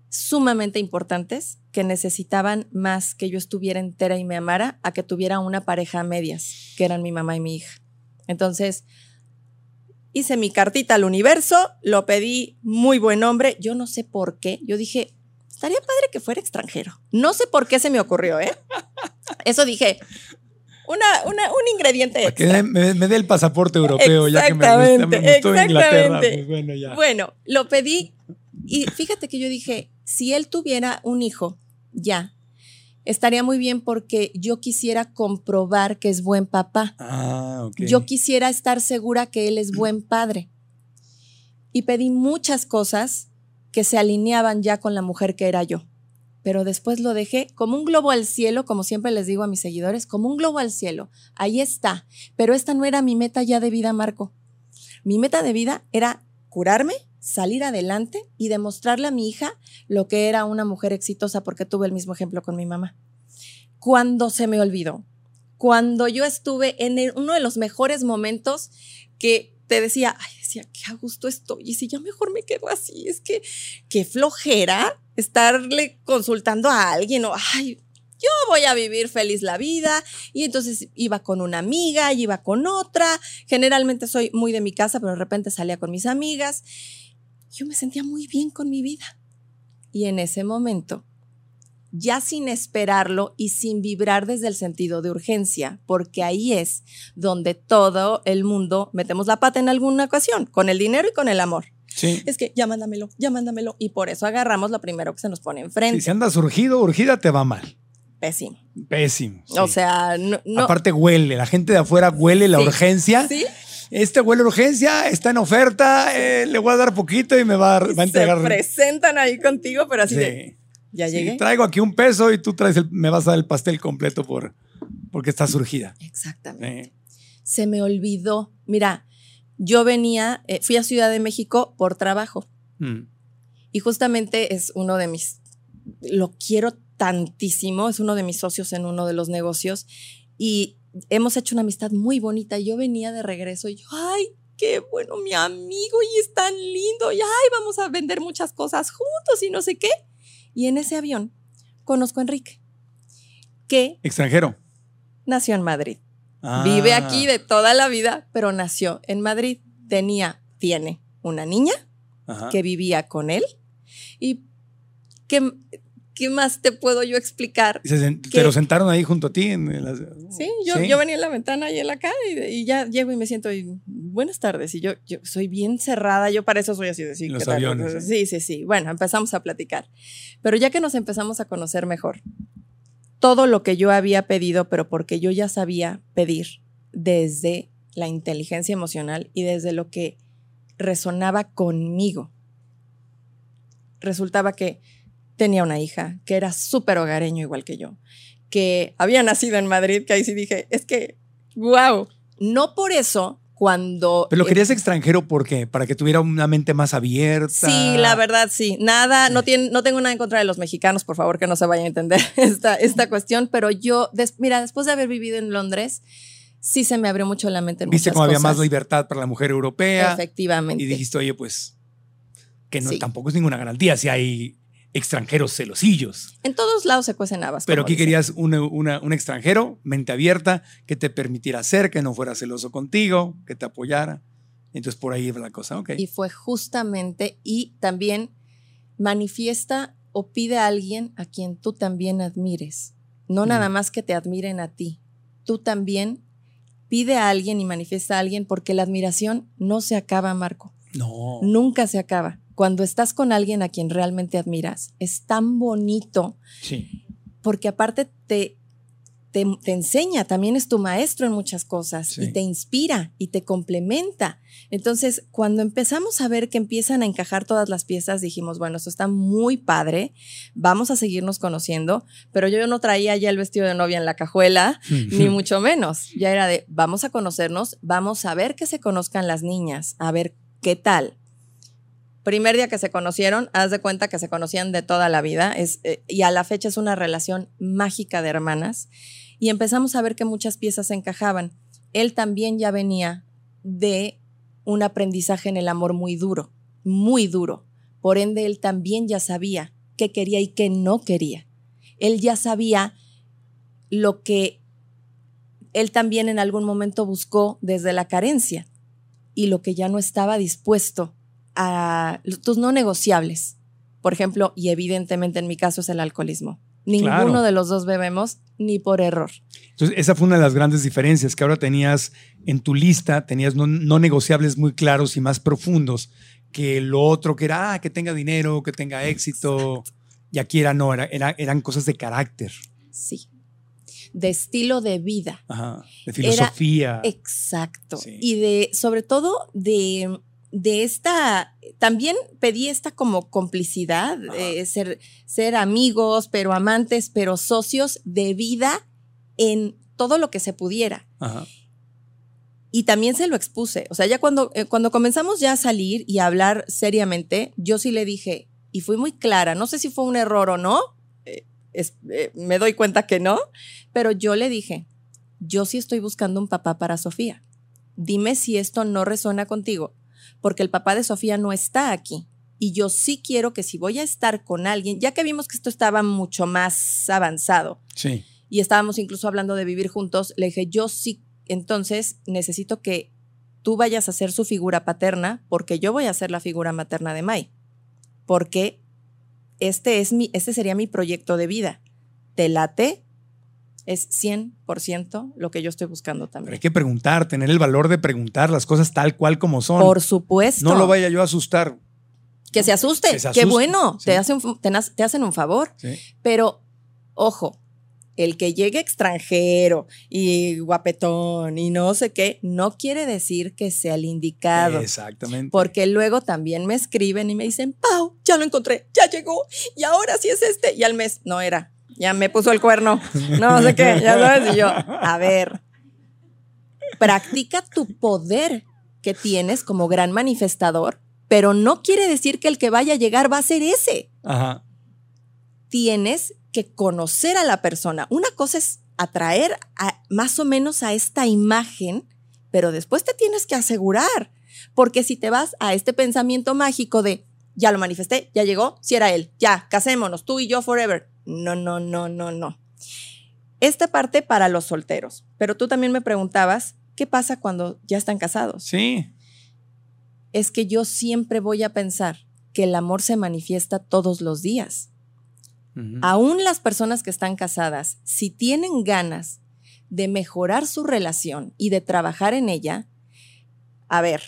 sumamente importantes que necesitaban más que yo estuviera entera y me amara a que tuviera una pareja a medias, que eran mi mamá y mi hija. Entonces, hice mi cartita al universo, lo pedí muy buen hombre, yo no sé por qué, yo dije, estaría padre que fuera extranjero. No sé por qué se me ocurrió, ¿eh? Eso dije, una, una- un ingrediente Para que extra. me, me dé el pasaporte europeo, ya que me, gusta, me Exactamente, Inglaterra. Pues bueno, ya. Bueno, lo pedí y fíjate que yo dije, si él tuviera un hijo, ya, estaría muy bien porque yo quisiera comprobar que es buen papá. Ah, ok. Yo quisiera estar segura que él es buen padre. Y pedí muchas cosas que se alineaban ya con la mujer que era yo. Pero después lo dejé como un globo al cielo, como siempre les digo a mis seguidores, como un globo al cielo. Ahí está. Pero esta no era mi meta ya de vida, Marco. Mi meta de vida era curarme, salir adelante y demostrarle a mi hija lo que era una mujer exitosa porque tuve el mismo ejemplo con mi mamá. Cuando se me olvidó, cuando yo estuve en uno de los mejores momentos que te decía, ay, decía, qué a gusto estoy, y si ya mejor me quedo así, es que qué flojera estarle consultando a alguien o, ay, yo voy a vivir feliz la vida, y entonces iba con una amiga, iba con otra, generalmente soy muy de mi casa, pero de repente salía con mis amigas, yo me sentía muy bien con mi vida. Y en ese momento ya sin esperarlo y sin vibrar desde el sentido de urgencia, porque ahí es donde todo el mundo metemos la pata en alguna ocasión, con el dinero y con el amor. Sí. Es que ya mándamelo, ya mándamelo, y por eso agarramos lo primero que se nos pone enfrente. Si se andas urgido, urgida, te va mal. Pésimo. Pésimo. sí. O sea, no. no- Aparte huele, la gente de afuera huele la Sí. urgencia. ¿sí? Este huele a urgencia, está en oferta, eh, le voy a dar poquito y me va a, va a entregar. Se presentan ahí contigo, pero así Sí. de. Ya Sí, llegué. traigo aquí un peso y tú traes el- me vas a dar el pastel completo por, porque estás surgida. Exactamente. Se me olvidó. Mira, yo venía, eh, fui a Ciudad de México por trabajo. mm. Y justamente es uno de mis, lo quiero tantísimo, es uno de mis socios en uno de los negocios y hemos hecho una amistad muy bonita. Yo venía de regreso y yo, ay, qué bueno mi amigo y es tan lindo y ay, vamos a vender muchas cosas juntos y no sé qué. Y en ese avión conozco a Enrique, que Extranjero. nació en Madrid. Ah, Vive aquí de toda la vida, pero nació en Madrid. Tenía, tiene una niña ajá. que vivía con él y que, ¿qué más te puedo yo explicar? Y se. ¿Te lo sentaron ahí junto a ti? En las- Sí, yo, yo venía en la ventana y él acá y, y ya llego y me siento y buenas tardes y yo, yo soy bien cerrada, yo para eso soy así de sí, Los ¿qué tal? aviones, Sí, sí, sí. Bueno, empezamos a platicar. Pero ya que nos empezamos a conocer mejor, todo lo que yo había pedido, pero porque yo ya sabía pedir desde la inteligencia emocional y desde lo que resonaba conmigo. Resultaba que tenía una hija que era súper hogareño igual que yo, que había nacido en Madrid, que ahí sí dije, es que, wow, no por eso cuando... Pero lo eh, querías extranjero, ¿por qué? Para que tuviera una mente más abierta. Sí, la verdad, sí. Nada, no, tiene, no tengo nada en contra de los mexicanos, por favor, que no se vaya a entender esta, esta cuestión, pero yo, des- mira, después de haber vivido en Londres, sí se me abrió mucho la mente en Viste cómo había más libertad para la mujer europea. Efectivamente. Y dijiste, oye, pues, que no, Sí. tampoco es ninguna garantía si hay extranjeros celosillos. En todos lados se cuecen habas. Pero aquí dicen. querías una- una- un extranjero, mente abierta, que te permitiera ser, que no fuera celoso contigo, que te apoyara. Entonces por ahí iba la cosa, ok. Y fue justamente, y también manifiesta o pide a alguien a quien tú también admires. No Mm. nada más que te admiren a ti. Tú también pide a alguien y manifiesta a alguien porque la admiración no se acaba, Marco. No. Nunca se acaba. Cuando estás con alguien a quien realmente admiras, es tan bonito Sí. porque aparte te, te, te enseña, también es tu maestro en muchas cosas Sí. y te inspira y te complementa. Entonces, cuando empezamos a ver que empiezan a encajar todas las piezas, dijimos, bueno, esto está muy padre, vamos a seguirnos conociendo, pero yo no traía ya el vestido de novia en la cajuela, ni mucho menos. Ya era de, vamos a conocernos, vamos a ver que se conozcan las niñas, a ver qué tal. Primer día que se conocieron, haz de cuenta que se conocían de toda la vida eh, y a la fecha es una relación mágica de hermanas y empezamos a ver que muchas piezas encajaban. Él también ya venía de un aprendizaje en el amor muy duro, muy duro. Por ende, él también ya sabía qué quería y qué no quería. Él ya sabía lo que él también en algún momento buscó desde la carencia y lo que ya no estaba dispuesto a tus no negociables. Por ejemplo, y evidentemente en mi caso es el alcoholismo. Ninguno Claro. de los dos bebemos ni por error. Entonces, esa fue una de las grandes diferencias, que ahora tenías en tu lista, tenías no, no negociables muy claros y más profundos que lo otro que era, ah, que tenga dinero, que tenga éxito. Y aquí era, no, era, era- eran cosas de carácter, Sí. De estilo de vida. ajá, de filosofía. Exacto. Sí. Y de, sobre todo, de, de esta, también pedí esta como complicidad, eh, ser, ser amigos, pero amantes, pero socios de vida en todo lo que se pudiera. Ajá. Y también se lo expuse. O sea, ya cuando, eh, cuando comenzamos ya a salir y a hablar seriamente, yo sí le dije, y fui muy clara, no sé si fue un error o no, eh, es- me doy cuenta que no, pero yo le dije, yo sí estoy buscando un papá para Sofía. Dime si esto no resuena contigo, porque el papá de Sofía no está aquí. Y yo sí quiero que si voy a estar con alguien, ya que vimos que esto estaba mucho más avanzado, Sí. y estábamos incluso hablando de vivir juntos, le dije, yo sí, entonces necesito que tú vayas a ser su figura paterna, porque yo voy a ser la figura materna de Mai, porque este, es mi, este sería mi proyecto de vida. ¿Te late? Es 100% lo que yo estoy buscando Pero también. hay que preguntar, tener el valor de preguntar las cosas tal cual como son. Por supuesto. no lo vaya yo a asustar. Que se asuste. Que se Qué asuste, bueno. sí. Te, hacen, te un favor. Sí. Pero, ojo, el que llegue extranjero y guapetón y no sé qué, no quiere decir que sea el indicado. Exactamente. Porque luego también me escriben y me dicen, Pau, ya lo encontré, ya llegó, y ahora sí es este. Y al mes, no era, ya me puso el cuerno, no sé qué, ya sabes. Y yo, a ver, practica tu poder que tienes como gran manifestador, pero no quiere decir que el que vaya a llegar va a ser ese Ajá. tienes que conocer a la persona. Una cosa es atraer a- más o menos a esta imagen, pero después te tienes que asegurar, porque si te vas a este pensamiento mágico de ya lo manifesté, ya llegó, si era él, ya, casémonos, tú y yo forever. No, no, no, no, no. Esta parte para los solteros, pero tú también me preguntabas, ¿qué pasa cuando ya están casados? Sí. es que yo siempre voy a pensar que el amor se manifiesta todos los días. Aún las personas que están casadas, si tienen ganas de mejorar su relación y de trabajar en ella, a ver,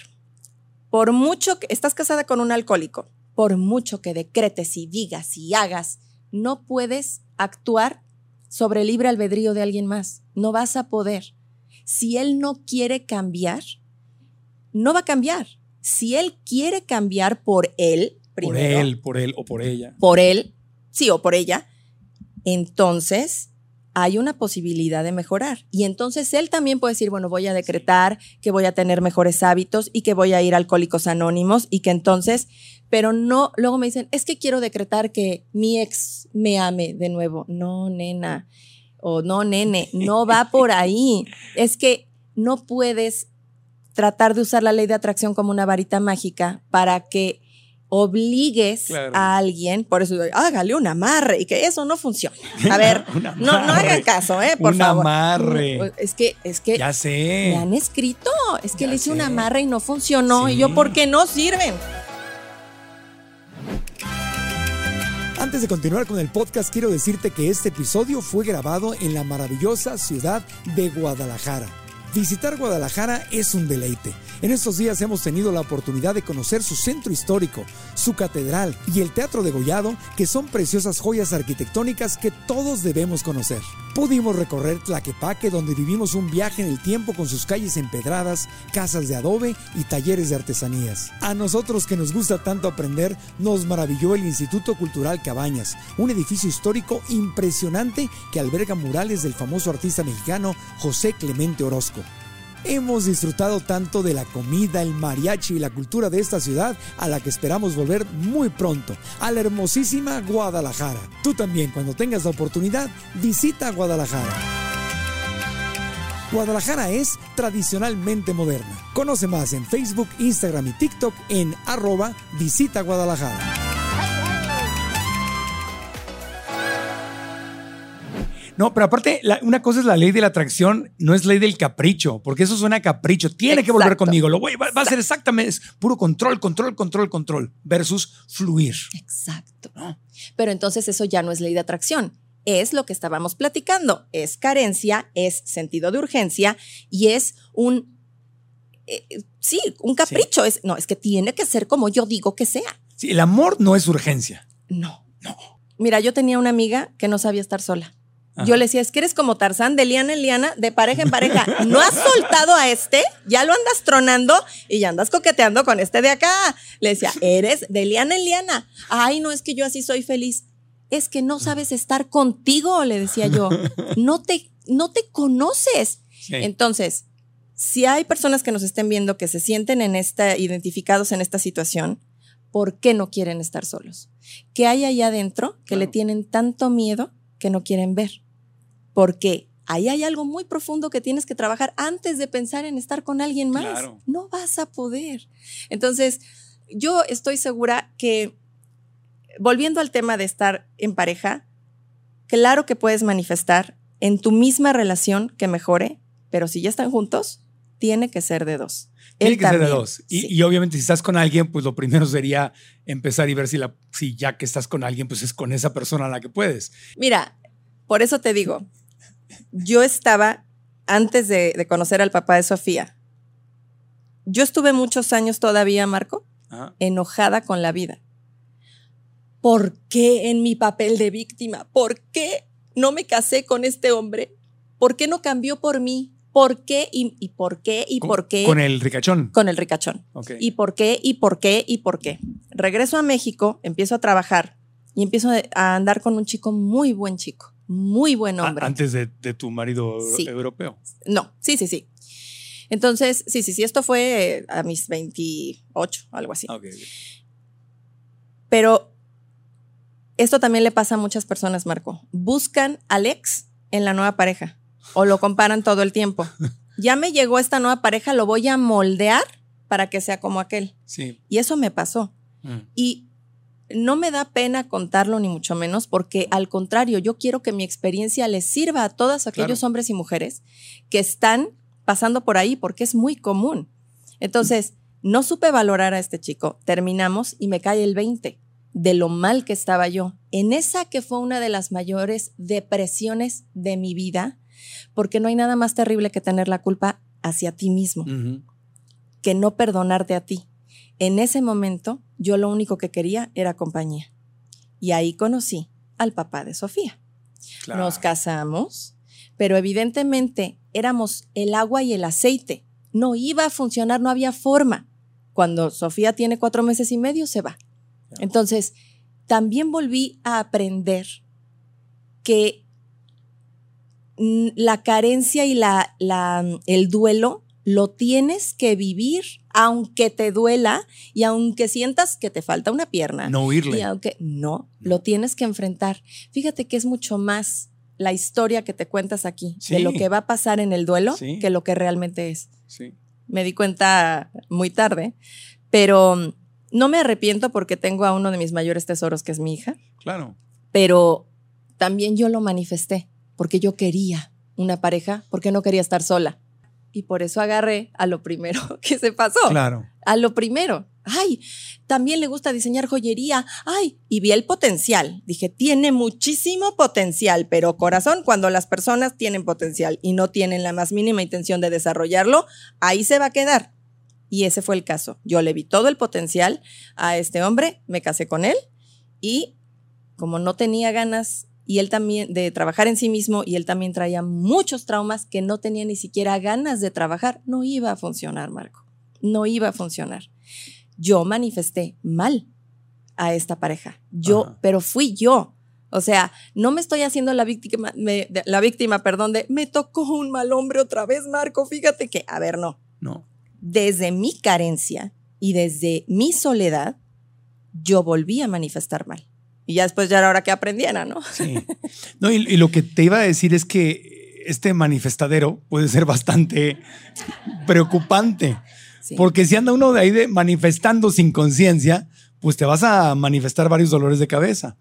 por mucho que estás casada con un alcohólico, por mucho que decretes y digas y hagas, no puedes actuar sobre el libre albedrío de alguien más. No vas a poder. Si él no quiere cambiar, no va a cambiar. Si él quiere cambiar por él, Por primero, él, por él o por ella. por él, sí, o por ella, entonces hay una posibilidad de mejorar. Y entonces él también puede decir, bueno, voy a decretar que voy a tener mejores hábitos y que voy a ir a Alcohólicos Anónimos y que entonces, pero no, luego me dicen, es que quiero decretar que mi ex me ame de nuevo. No, nena, o no, nene, no va por ahí. Es que no puedes tratar de usar la ley de atracción como una varita mágica para que obligues Claro. a alguien, por eso hágale un amarre y que eso no funciona. A ver, Un no, no hagan caso, ¿eh? Por Un favor. amarre. Es que, es que Ya me sé. han escrito, es que Ya le hice un amarre y no funcionó. Y yo, ¿por qué no sirven? Antes de continuar con el podcast, quiero decirte que este episodio fue grabado en la maravillosa ciudad de Guadalajara. Visitar Guadalajara es un deleite. En estos días hemos tenido la oportunidad de conocer su centro histórico, su catedral y el Teatro de Gollado, que son preciosas joyas arquitectónicas que todos debemos conocer. Pudimos recorrer Tlaquepaque, donde vivimos un viaje en el tiempo con sus calles empedradas, casas de adobe y talleres de artesanías. A nosotros que nos gusta tanto aprender, nos maravilló el Instituto Cultural Cabañas, un edificio histórico impresionante que alberga murales del famoso artista mexicano José Clemente Orozco. Hemos disfrutado tanto de la comida, el mariachi y la cultura de esta ciudad a la que esperamos volver muy pronto, a la hermosísima Guadalajara. Tú también, cuando tengas la oportunidad, visita Guadalajara. Guadalajara es tradicionalmente moderna. Conoce más en Facebook, Instagram y TikTok en arroba visita Guadalajara. No, pero aparte, la- una cosa es la ley de la atracción, no es ley del capricho, porque eso suena a capricho. Tiene que volver conmigo. Lo voy, va, va a ser exactamente, es puro control, control, control, control, versus fluir. Exacto. ¿no? Pero entonces eso ya no es ley de atracción. Es lo que estábamos platicando. Es carencia, es sentido de urgencia y es un. eh, sí, un capricho. Es, no, es que tiene que ser como yo digo que sea. Sí, el amor no es urgencia. No. No. Mira, yo tenía una amiga que no sabía estar sola. Ajá. Yo le decía, es que eres como Tarzán, de liana en liana, de pareja en pareja. ¿No has soltado a este? Ya lo andas tronando y ya andas coqueteando con este de acá. Le decía, eres de liana en liana. Ay, no es que yo así soy feliz. Es que no sabes estar contigo, le decía yo. No te, no te conoces. Sí. Entonces, si hay personas que nos estén viendo que se sienten en esta, identificados en esta situación, ¿por qué no quieren estar solos? ¿Qué hay allá adentro que le tienen tanto miedo que no quieren ver? Porque ahí hay algo muy profundo que tienes que trabajar antes de pensar en estar con alguien más. Claro. No vas a poder. Entonces, yo estoy segura que, volviendo al tema de estar en pareja, claro que puedes manifestar en tu misma relación que mejore, pero si ya están juntos, tiene que ser de dos. Tiene Él que ser de dos. Y, sí. y obviamente si estás con alguien, pues lo primero sería empezar y ver si, la, si ya que estás con alguien, pues es con esa persona a la que puedes. Mira, por eso te digo, yo estaba, antes de, de conocer al papá de Sofía, yo estuve muchos años todavía, Marco, Ajá. enojada con la vida. ¿Por qué en mi papel de víctima? ¿Por qué no me casé con este hombre? ¿Por qué no cambió por mí? ¿Por qué? ¿Y, y por qué? ¿Y Con- por qué? Con el ricachón. Con el ricachón. ¿Y por qué? ¿Y por qué? ¿Y por qué? Regreso a México, empiezo a trabajar y empiezo a andar con un chico muy buen chico, muy buen hombre. antes de, de tu marido Sí. europeo. No, sí, sí, sí. Entonces, sí, sí, sí, esto fue eh, a mis 28, algo así. Ah, ok, ok. Pero esto también le pasa a muchas personas, Marco. Buscan al ex en la nueva pareja o lo comparan todo el tiempo. Ya me llegó esta nueva pareja, lo voy a moldear para que sea como aquel. Sí. Y eso me pasó. Mm. Y no me da pena contarlo, ni mucho menos, porque al contrario, yo quiero que mi experiencia les sirva a todos aquellos Claro. hombres y mujeres que están pasando por ahí, porque es muy común. Entonces, no supe valorar a este chico. Terminamos y me cae el 20 de lo mal que estaba yo. en esa que fue una de las mayores depresiones de mi vida, porque no hay nada más terrible que tener la culpa hacia ti mismo, que no perdonarte a ti. En ese momento, yo lo único que quería era compañía. Y ahí conocí al papá de Sofía. Claro. Nos casamos, pero evidentemente éramos el agua y el aceite. No iba a funcionar, no había forma. Cuando Sofía tiene cuatro meses y medio, se va. Entonces, también volví a aprender que la carencia y la, la, el duelo lo tienes que vivir aunque te duela y aunque sientas que te falta una pierna. No huirle. Y aunque no, lo tienes que enfrentar. Fíjate que es mucho más la historia que te cuentas aquí de lo que va a pasar en el duelo Sí. que lo que realmente es. Sí. Me di cuenta muy tarde, pero mm, no me arrepiento porque tengo a uno de mis mayores tesoros, que es mi hija, Claro. pero también yo lo manifesté porque yo quería una pareja, porque no quería estar sola. Y por eso agarré a lo primero que se pasó Claro. a lo primero. Ay, también le gusta diseñar joyería. Ay, y vi el potencial. Dije, tiene muchísimo potencial, pero corazón, cuando las personas tienen potencial y no tienen la más mínima intención de desarrollarlo, ahí se va a quedar. Y ese fue el caso. Yo le vi todo el potencial a este hombre, me casé con él y como no tenía ganas y él también de trabajar en sí mismo y él también traía muchos traumas que no tenía ni siquiera ganas de trabajar, no iba a funcionar, Marco. No iba a funcionar. Yo manifesté mal a esta pareja. Yo, Ajá. pero fui yo. O sea, no me estoy haciendo la víctima, me- de- la víctima, perdón, de me tocó un mal hombre otra vez, Marco. Fíjate que, a ver, no. No. Desde mi carencia y desde mi soledad, yo volví a manifestar mal. Y ya después ya era hora que aprendiera, ¿no? Sí. No, y, y lo que te iba a decir es que este manifestadero puede ser bastante preocupante. Sí. Porque si anda uno de ahí de manifestando sin conciencia, pues te vas a manifestar varios dolores de cabeza.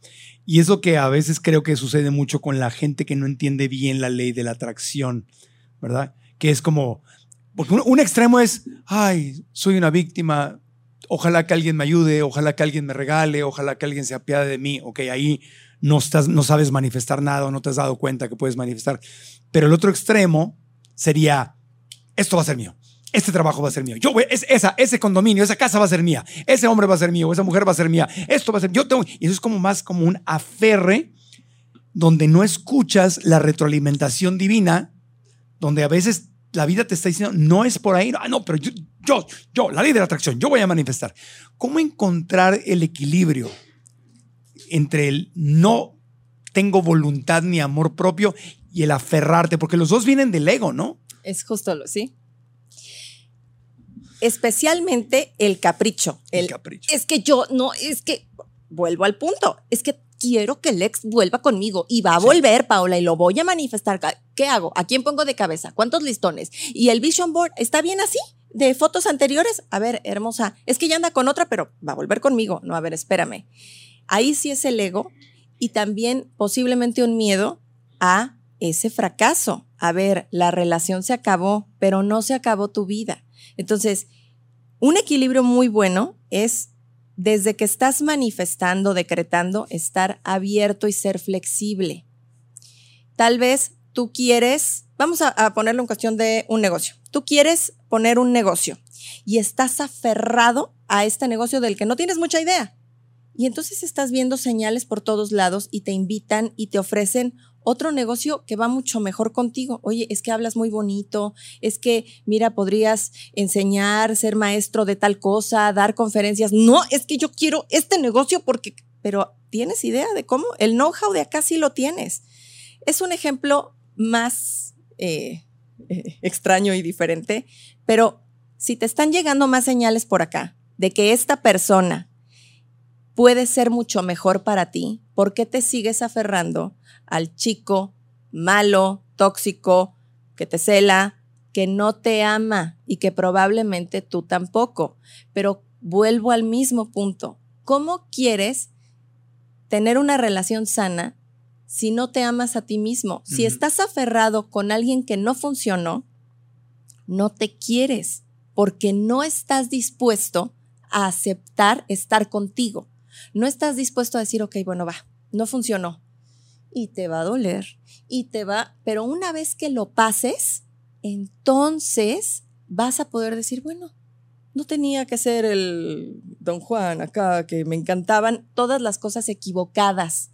Y eso que a veces creo que sucede mucho con la gente que no entiende bien la ley de la atracción, ¿verdad? Que es como, porque un, un extremo es, ay, soy una víctima, ojalá que alguien me ayude, ojalá que alguien me regale, ojalá que alguien se apiade de mí. Ok, ahí no, estás, no sabes manifestar nada o no te has dado cuenta que puedes manifestar. Pero el otro extremo sería, esto va a ser mío. Este trabajo va a ser mío. Yo es, esa, ese condominio, esa casa va a ser mía. Ese hombre va a ser mío, esa mujer va a ser mía. Esto va a ser. Yo tengo. Y eso es como más como un aferre donde no escuchas la retroalimentación divina, donde a veces la vida te está diciendo, no es por ahí, ah, no, pero yo, yo, yo, la ley de la atracción, yo voy a manifestar. ¿Cómo encontrar el equilibrio entre el no tengo voluntad ni amor propio y el aferrarte? Porque los dos vienen del ego, ¿no? Es justo lo, ¿sí? Especialmente el capricho. El El, capricho. Es que yo no, es que vuelvo al punto. Es que quiero que el ex vuelva conmigo y va a volver, Paula, y lo voy a manifestar. ¿Qué hago? ¿A quién pongo de cabeza? ¿Cuántos listones? ¿Y el vision board está bien así? ¿De fotos anteriores? A ver, hermosa, es que ya anda con otra, pero va a volver conmigo. No, a ver, espérame. Ahí sí es el ego y también posiblemente un miedo a ese fracaso. A ver, la relación se acabó, pero no se acabó tu vida. Entonces, un equilibrio muy bueno es desde que estás manifestando, decretando, estar abierto y ser flexible. Tal vez tú quieres, vamos a, ponerlo en cuestión de un negocio. Tú quieres poner un negocio y estás aferrado a este negocio del que no tienes mucha idea. Y entonces estás viendo señales por todos lados y te invitan y te ofrecen otro negocio que va mucho mejor contigo. Oye, es que hablas muy bonito, es que, mira, podrías enseñar, ser maestro de tal cosa, dar conferencias. No, es que yo quiero este negocio porque, pero ¿tienes idea de cómo? El know-how de acá sí lo tienes. Es un ejemplo más eh, extraño y diferente, pero si te están llegando más señales por acá de que esta persona puede ser mucho mejor para ti, ¿por qué te sigues aferrando al chico malo, tóxico, que te cela, que no te ama y que probablemente tú tampoco? Pero vuelvo al mismo punto. ¿Cómo quieres tener una relación sana si no te amas a ti mismo? Si estás aferrado con alguien que no funcionó, no te quieres porque no estás dispuesto a aceptar estar contigo. No estás dispuesto a decir, ok, bueno, va, no funcionó. Y te va a doler, y te va, pero una vez que lo pases, entonces vas a poder decir, bueno, no tenía que ser el don Juan acá, que me encantaban todas las cosas equivocadas.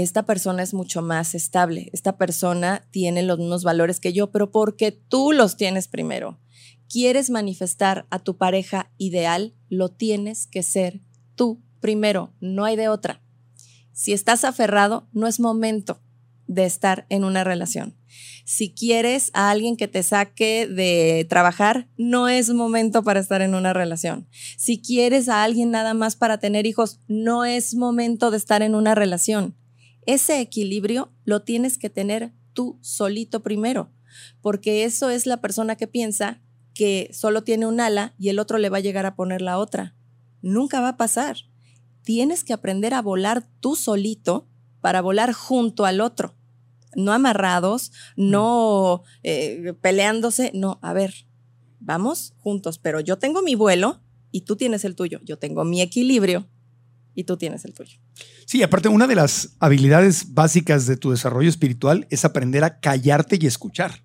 Esta persona es mucho más estable, esta persona tiene los mismos valores que yo, pero porque tú los tienes primero. Quieres manifestar a tu pareja ideal, lo tienes que ser tú primero, no hay de otra. Si estás aferrado, no es momento de estar en una relación. Si quieres a alguien que te saque de trabajar, no es momento para estar en una relación. Si quieres a alguien nada más para tener hijos, no es momento de estar en una relación. Ese equilibrio lo tienes que tener tú solito primero, porque eso es la persona que piensa que solo tiene un ala y el otro le va a llegar a poner la otra. Nunca va a pasar. Tienes que aprender a volar tú solito para volar junto al otro. No amarrados, no eh, peleándose, no, a ver, vamos juntos, pero yo tengo mi vuelo y tú tienes el tuyo, yo tengo mi equilibrio y tú tienes el tuyo. Sí, aparte, una de las habilidades básicas de tu desarrollo espiritual es aprender a callarte y escuchar.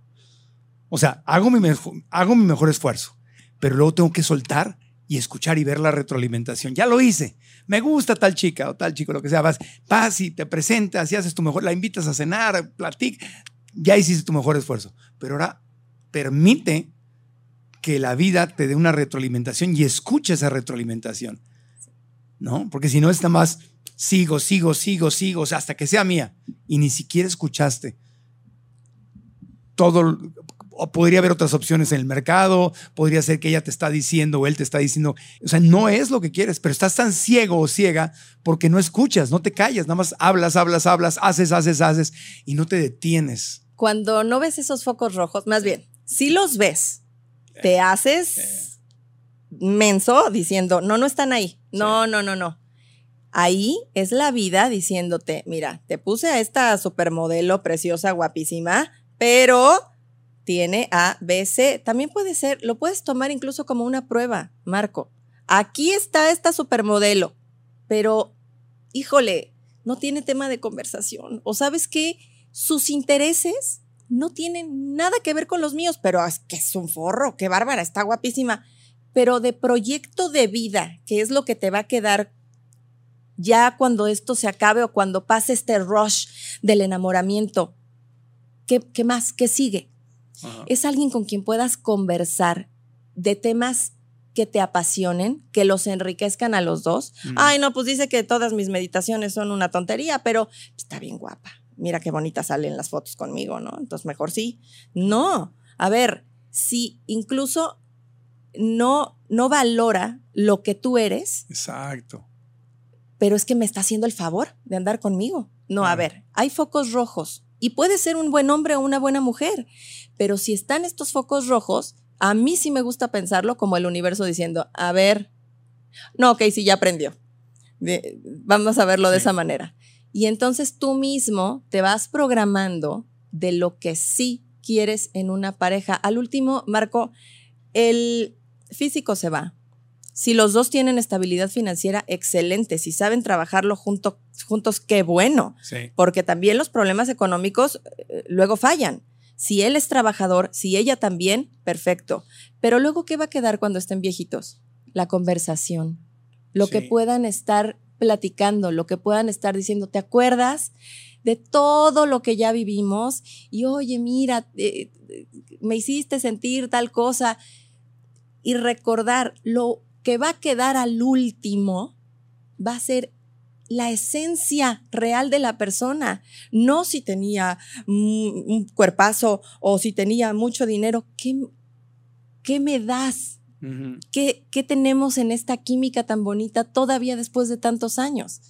O sea, hago mi, mejor esfuerzo, pero luego tengo que soltar y escuchar y ver la retroalimentación. Ya lo hice. Me gusta tal chica o tal chico, lo que sea. Vas, vas y te presentas y haces tu mejor, la invitas a cenar, platic. Ya hiciste tu mejor esfuerzo. Pero ahora permite que la vida te dé una retroalimentación y escuche esa retroalimentación. ¿No? Porque si no, está más sigo, sigo, sigo, sigo, hasta que sea mía. Y ni siquiera escuchaste todo, o podría haber otras opciones en el mercado, podría ser que ella te está diciendo o él te está diciendo, o sea, no es lo que quieres, pero estás tan ciego o ciega porque no escuchas, no te callas, nada más hablas, hablas, hablas, haces, haces, haces y no te detienes. Cuando no ves esos focos rojos, más bien, si los ves, te haces menso diciendo, no, no están ahí, no, no, no, no. Ahí es la vida diciéndote, mira, te puse a esta supermodelo preciosa, guapísima, pero tiene A, B, C. También puede ser, lo puedes tomar incluso como una prueba, Marco. Aquí está esta supermodelo, pero, híjole, no tiene tema de conversación. O sabes que sus intereses no tienen nada que ver con los míos, pero es que es un forro, qué bárbara, está guapísima. Pero de proyecto de vida, que es lo que te va a quedar ya cuando esto se acabe o cuando pase este rush del enamoramiento, ¿qué, qué más? ¿Qué sigue? Es alguien con quien puedas conversar de temas que te apasionen, que los enriquezcan a los dos. Ay, no, pues dice que todas mis meditaciones son una tontería, pero está bien guapa. Mira qué bonitas salen las fotos conmigo, ¿no? Entonces mejor sí. No, a ver, si incluso no, no valora lo que tú eres. Exacto. Pero es que me está haciendo el favor de andar conmigo. No, a ver, hay focos rojos y puede ser un buen hombre o una buena mujer, pero si están estos focos rojos, a mí sí me gusta pensarlo como el universo diciendo, a ver, no, ok, sí, ya aprendió. vamos a verlo de esa manera. Y entonces tú mismo te vas programando de lo que sí quieres en una pareja. Al último, Marco, el físico se va. Si los dos tienen estabilidad financiera, excelente. Si saben trabajarlo juntos, qué bueno. Porque también los problemas económicos eh, luego fallan. Si él es trabajador, si ella también, perfecto. Pero luego, ¿qué va a quedar cuando estén viejitos? La conversación. Lo que puedan estar platicando, lo que puedan estar diciendo, ¿te acuerdas de todo lo que ya vivimos? Y oye, mira, eh, me hiciste sentir tal cosa. Y recordar lo que va a quedar al último va a ser la esencia real de la persona, no si tenía un cuerpazo o si tenía mucho dinero. ¿Qué, qué me das? ¿Qué, ¿Qué, tenemos en esta química tan bonita todavía después de tantos años?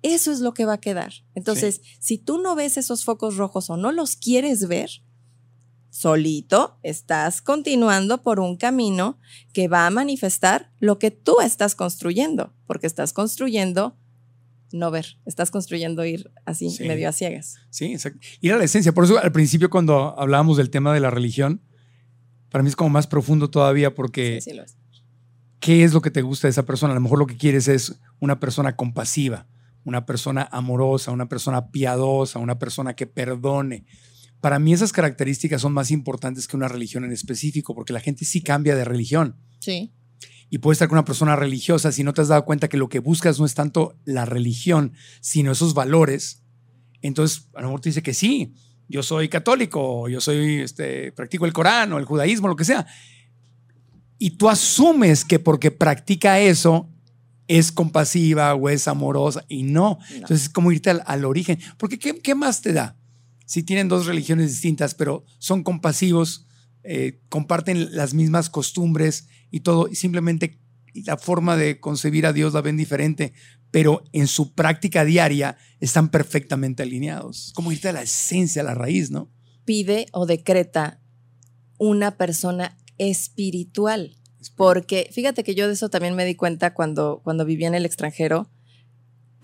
Eso es lo que va a quedar. Entonces, si tú no ves esos focos rojos o no los quieres ver, solito estás continuando por un camino que va a manifestar lo que tú estás construyendo, porque estás construyendo no ver, estás construyendo ir así, medio a ciegas. Sí, exacto. Ir a la esencia. Por eso al principio cuando hablábamos del tema de la religión, para mí es como más profundo todavía porque sí, lo es. ¿qué es lo que te gusta de esa persona? A lo mejor lo que quieres es una persona compasiva, una persona amorosa, una persona piadosa, una persona que perdone. Para mí esas características son más importantes que una religión en específico, porque la gente sí cambia de religión. Sí. Y puedes estar con una persona religiosa si no te has dado cuenta que lo que buscas no es tanto la religión, sino esos valores. Entonces, a lo mejor te dice que sí, yo soy católico, yo soy, este, practico el Corán o el judaísmo, lo que sea. Y tú asumes que porque practica eso es compasiva o es amorosa y no. Entonces es como irte al, origen. Porque ¿qué, ¿qué, más te da? Si tienen dos religiones distintas, pero son compasivos, eh, comparten las mismas costumbres y todo, y simplemente la forma de concebir a Dios la ven diferente, pero en su práctica diaria están perfectamente alineados. Como irte a la esencia, a la raíz, ¿no? Pide o decreta una persona espiritual. Porque fíjate que yo de eso también me di cuenta cuando, cuando vivía en el extranjero.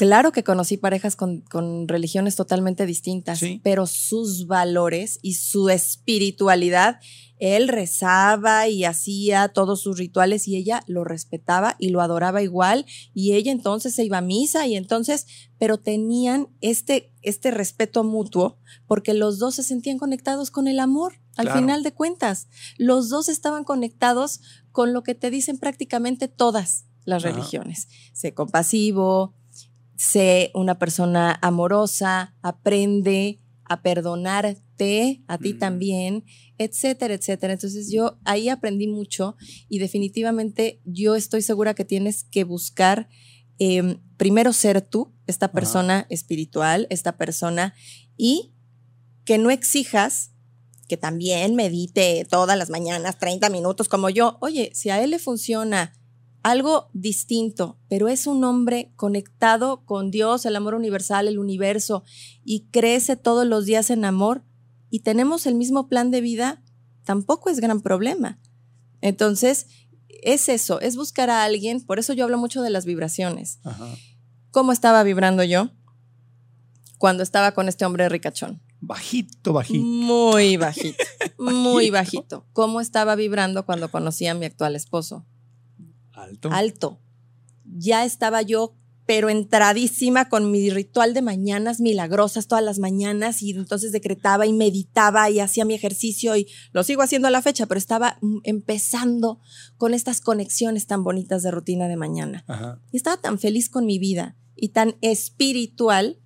Claro que conocí parejas con, con religiones totalmente distintas, pero sus valores y su espiritualidad él rezaba y hacía todos sus rituales y ella lo respetaba y lo adoraba igual y ella entonces se iba a misa y entonces, pero tenían este, este respeto mutuo porque los dos se sentían conectados con el amor al final de cuentas. Los dos estaban conectados con lo que te dicen prácticamente todas las religiones. Sé compasivo, sé una persona amorosa, aprende a perdonarte a ti mm. también etcétera, etcétera. Entonces yo ahí aprendí mucho y definitivamente yo estoy segura que tienes que buscar em, primero ser tú, esta persona espiritual, esta persona, y que no exijas que también medite todas las mañanas 30 minutos como yo. Oye, si a él le funciona algo distinto, pero es un hombre conectado con Dios, el amor universal, el universo, y crece todos los días en amor, y tenemos el mismo plan de vida, tampoco es gran problema. Entonces, es eso, es buscar a alguien, por eso yo hablo mucho de las vibraciones. ¿Cómo estaba vibrando yo cuando estaba con este hombre ricachón? Bajito, bajito. Muy bajito, muy bajito. ¿Cómo estaba vibrando cuando conocí a mi actual esposo? Alto. Alto. Ya estaba yo pero entradísima con mi ritual de mañanas milagrosas todas las mañanas y entonces decretaba y meditaba y hacía mi ejercicio y lo sigo haciendo a la fecha, pero estaba mm, empezando con estas conexiones tan bonitas de rutina de mañana. Y estaba tan feliz con mi vida y tan espiritual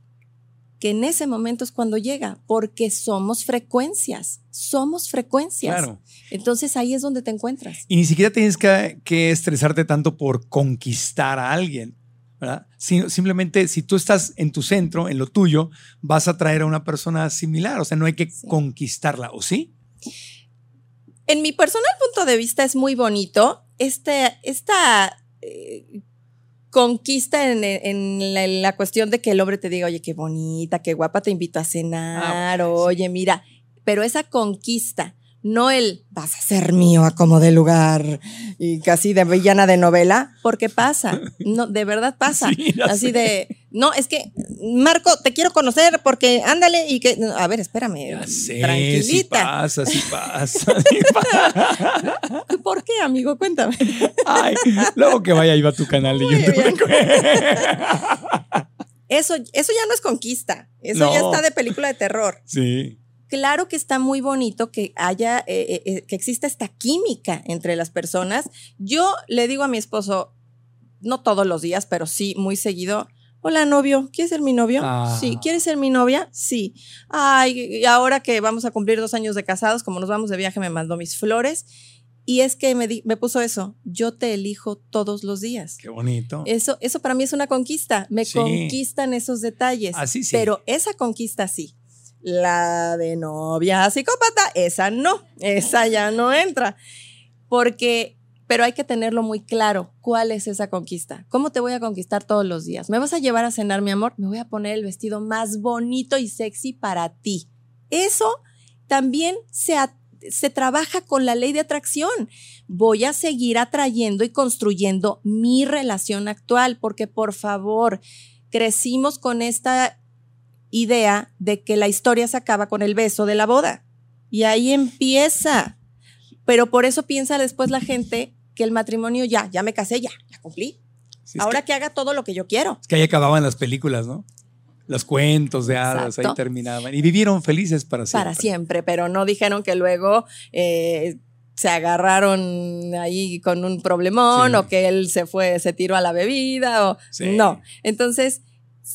que en ese momento es cuando llega, porque somos frecuencias, somos frecuencias. Claro. Entonces ahí es donde te encuentras. Y ni siquiera tienes que, que estresarte tanto por conquistar a alguien simplemente si tú estás en tu centro, en lo tuyo, vas a traer a una persona similar, o sea, no hay que conquistarla, ¿o sí? En mi personal punto de vista es muy bonito este, esta eh, conquista en, la, cuestión de que el hombre te diga, oye, qué bonita, qué guapa, te invito a cenar, ah, oye, mira, pero esa conquista no el vas a ser mío a como de lugar y casi de villana de novela, porque pasa, no, de verdad pasa. Así de, no, es que, Marco, te quiero conocer porque ándale y que, a ver, espérame, tranquilita. Sí pasa, sí pasa, ¿Por qué, amigo? Cuéntame. Ay, luego que vaya iba a tu canal de YouTube. Eso, eso ya no es conquista, eso ya está de película de terror. Sí claro que está muy bonito que haya, eh, eh, eh, que exista esta química entre las personas. Yo le digo a mi esposo, no todos los días, pero sí muy seguido, hola novio, ¿quieres ser mi novio? Sí, ah. ¿quieres ser mi novia? Sí. Ay, y ahora que vamos a cumplir dos años de casados, como nos vamos de viaje, me mandó mis flores. Y es que me, me puso eso, yo te elijo todos los días. Qué bonito. Eso, eso para mí es una conquista, me conquistan esos detalles. Así sí. Pero esa conquista sí. La de novia psicópata, esa no, esa ya no entra. Porque, pero hay que tenerlo muy claro, ¿cuál es esa conquista? ¿Cómo te voy a conquistar todos los días? ¿Me vas a llevar a cenar, mi amor? Me voy a poner el vestido más bonito y sexy para ti. Eso también se, se trabaja con la ley de atracción. Voy a seguir atrayendo y construyendo mi relación actual, porque por favor, crecimos con esta idea de que la historia se acaba con el beso de la boda. Y ahí empieza. Pero por eso piensa después la gente que el matrimonio ya, ya me casé, ya, ya cumplí. Sí, Ahora que- que haga todo lo que yo quiero. Es que ahí acababan las películas, ¿no? Los cuentos de hadas, Exacto. ahí terminaban. Y vivieron felices para siempre. Para siempre, pero no dijeron que luego eh, se agarraron ahí con un problemón Sí. o que él se fue, se tiró a la bebida o Sí. no. Entonces,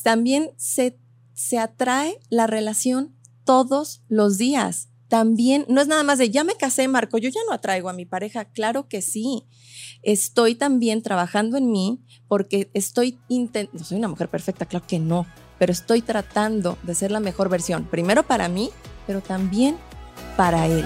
también se, se atrae la relación todos los días. También, no es nada más de ya me casé, Marco, yo ya no atraigo a mi pareja. Claro que sí. Estoy también trabajando en mí porque estoy intentando, no soy una mujer perfecta, claro que no, pero estoy tratando de ser la mejor versión, primero para mí, pero también para él.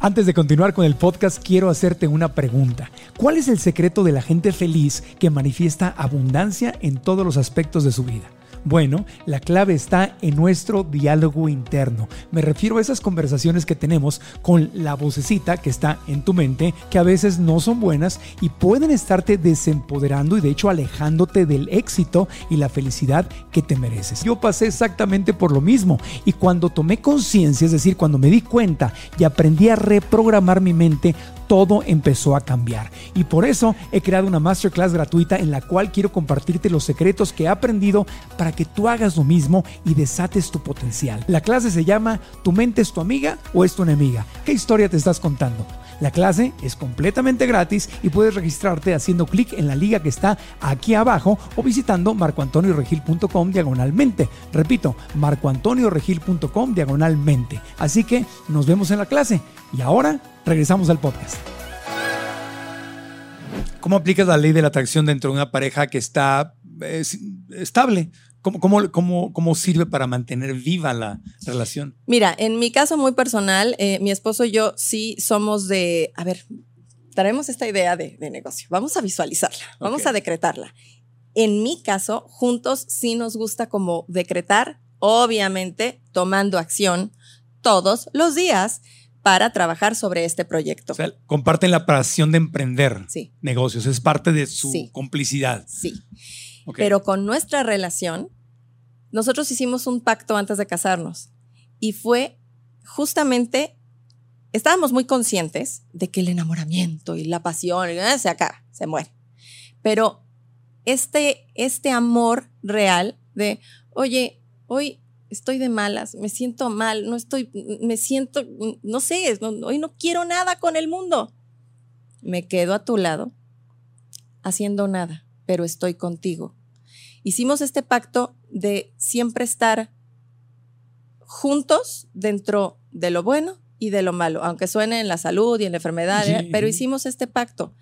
Antes de continuar con el podcast, quiero hacerte una pregunta. ¿Cuál es el secreto de la gente feliz que manifiesta abundancia en todos los aspectos de su vida? Bueno, la clave está en nuestro diálogo interno. Me refiero a esas conversaciones que tenemos con la vocecita que está en tu mente, que a veces no son buenas y pueden estarte desempoderando y de hecho alejándote del éxito y la felicidad que te mereces. Yo pasé exactamente por lo mismo y cuando tomé conciencia, es decir, cuando me di cuenta y aprendí a reprogramar mi mente, todo empezó a cambiar. Y por eso he creado una masterclass gratuita en la cual quiero compartirte los secretos que he aprendido para que tú hagas lo mismo y desates tu potencial. La clase se llama ¿Tu mente es tu amiga o es tu enemiga? ¿Qué historia te estás contando? La clase es completamente gratis y puedes registrarte haciendo clic en la liga que está aquí abajo o visitando marcoantonioregil.com diagonalmente. Repito, marcoantonioregil.com diagonalmente. Así que nos vemos en la clase. Y ahora regresamos al podcast. ¿Cómo aplicas la ley de la atracción dentro de una pareja que está eh, estable? ¿Cómo, cómo, cómo, cómo sirve para mantener viva la relación? Mira, en mi caso muy personal, eh, mi esposo y yo sí somos de, a ver, traemos esta idea de, de negocio, vamos a visualizarla, vamos Ok. a decretarla. En mi caso, juntos sí nos gusta como decretar, obviamente tomando acción todos los días para trabajar sobre este proyecto. O sea, comparten la pasión de emprender Sí. negocios, es parte de su Sí. complicidad. Sí. Pero con nuestra relación, nosotros hicimos un pacto antes de casarnos y fue justamente, estábamos muy conscientes de que el enamoramiento y la pasión eh, se acaba, se muere. Pero este, este amor real de, oye, hoy estoy de malas, me siento mal, no estoy, me siento, no sé, hoy no quiero nada con el mundo. Me quedo a tu lado haciendo nada, pero estoy contigo. Hicimos este pacto de siempre estar juntos dentro de lo bueno y de lo malo, aunque suene en la salud y en la enfermedad, ¿eh? Sí. pero hicimos este pacto.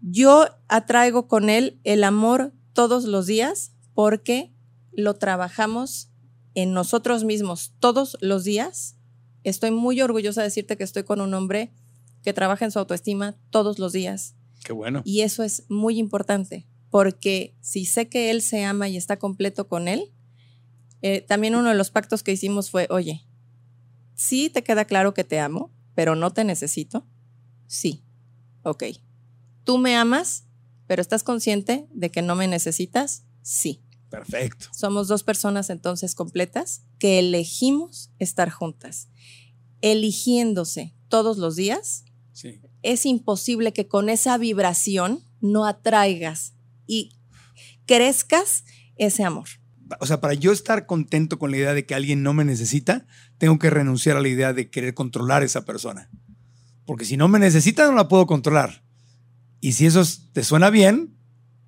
Yo atraigo con él el amor todos los días porque lo trabajamos en nosotros mismos todos los días. Estoy muy orgullosa de decirte que estoy con un hombre que trabaja en su autoestima todos los días. Qué bueno. Y eso es muy importante, porque si sé que él se ama y está completo con él, eh, también uno de los pactos que hicimos fue, oye, sí te queda claro que te amo, pero no te necesito. Sí, ok. ¿Tú me amas, pero estás consciente de que no me necesitas? Sí. Perfecto. Somos dos personas entonces completas que elegimos estar juntas. Eligiéndose todos los días, Sí. Es imposible que con esa vibración no atraigas y crezcas ese amor. O sea, para yo estar contento con la idea de que alguien no me necesita, tengo que renunciar a la idea de querer controlar a esa persona. Porque si no me necesita, no la puedo controlar. Y si eso es- te suena bien,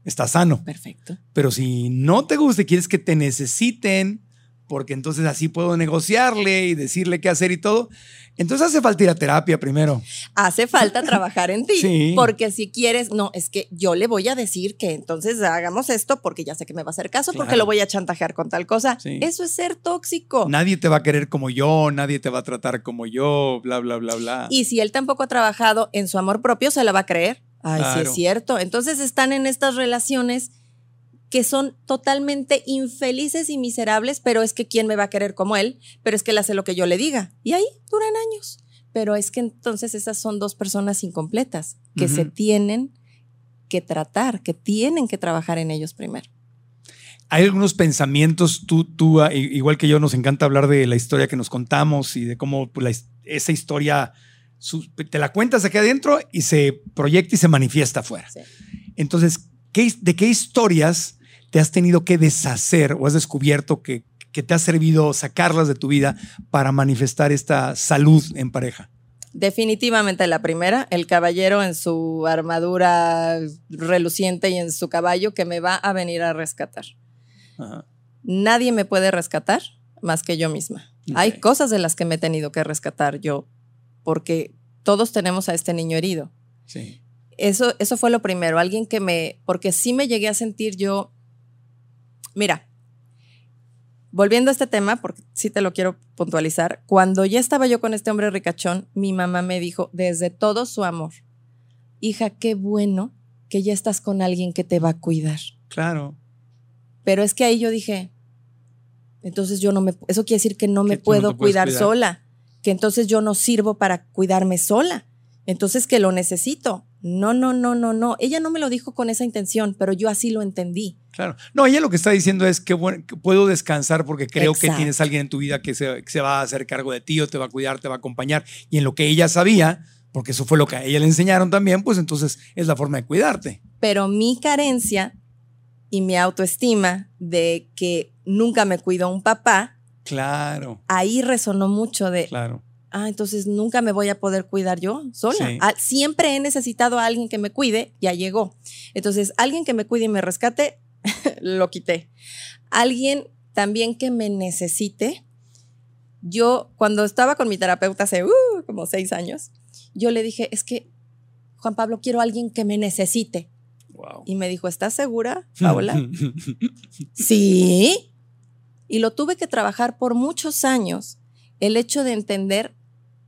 está sano. Perfecto. Pero si no te gusta y quieres que te necesiten, porque entonces así puedo negociarle y decirle qué hacer y todo, entonces hace falta ir a terapia primero. Hace falta trabajar en ti. Sí. Porque si quieres, no, es que yo le voy a decir que entonces hagamos esto porque ya sé que me va a hacer caso, porque lo voy a chantajear con tal cosa. Sí. Eso es ser tóxico. Nadie te va a querer como yo, nadie te va a tratar como yo, bla, bla, bla, bla. Y si él tampoco ha trabajado en su amor propio, se la va a creer. Ay, sí es cierto. Entonces están en estas relaciones que son totalmente infelices y miserables, pero es que quién me va a querer como él, pero es que él hace lo que yo le diga. Y ahí duran años. Pero es que entonces esas son dos personas incompletas que se tienen que tratar, que tienen que trabajar en ellos primero. Hay algunos pensamientos, tú, tú, ah, igual que yo, nos encanta hablar de la historia que nos contamos y de cómo pues, la esa historia su- te la cuentas aquí adentro y se proyecta y se manifiesta afuera. Sí. Entonces, ¿qué- ¿de qué historias te has tenido que deshacer o has descubierto que, que te ha servido sacarlas de tu vida para manifestar esta salud en pareja? Definitivamente la primera, el caballero en su armadura reluciente y en su caballo que me va a venir a rescatar. Ajá. Nadie me puede rescatar más que yo misma. Hay cosas de las que me he tenido que rescatar yo, porque todos tenemos a este niño herido. Sí. Eso, eso fue lo primero, alguien que me, porque sí me llegué a sentir yo, mira, volviendo a este tema, porque sí te lo quiero puntualizar, cuando ya estaba yo con este hombre ricachón, mi mamá me dijo desde todo su amor, hija, qué bueno que ya estás con alguien que te va a cuidar. Claro. Pero es que ahí yo dije, entonces yo no me, eso quiere decir que no Que me no puedo cuidar. sola, que entonces yo no sirvo para cuidarme sola, entonces que lo necesito. No, no, no, no, no. Ella no me lo dijo con esa intención, pero yo así lo entendí. Claro. No, ella lo que está diciendo es que, bueno, que puedo descansar porque creo que tienes a alguien en tu vida que se, que se va a hacer cargo de ti o te va a cuidar, te va a acompañar. Y en lo que ella sabía, porque eso fue lo que a ella le enseñaron también, pues entonces es la forma de cuidarte. Pero mi carencia y mi autoestima de que nunca me cuidó un papá, Claro, ahí resonó mucho de, claro. ah, entonces nunca me voy a poder cuidar yo sola. Sí. Ah, Siempre he necesitado a alguien que me cuide, ya llegó. Entonces, alguien que me cuide y me rescate, lo quité. Alguien también que me necesite. Yo, cuando estaba con mi terapeuta hace uh, como seis años, yo le dije, es que, Juan Pablo, quiero a alguien que me necesite. Wow. Y me dijo, ¿estás segura, Paola? Sí. Y lo tuve que trabajar por muchos años. El hecho de entender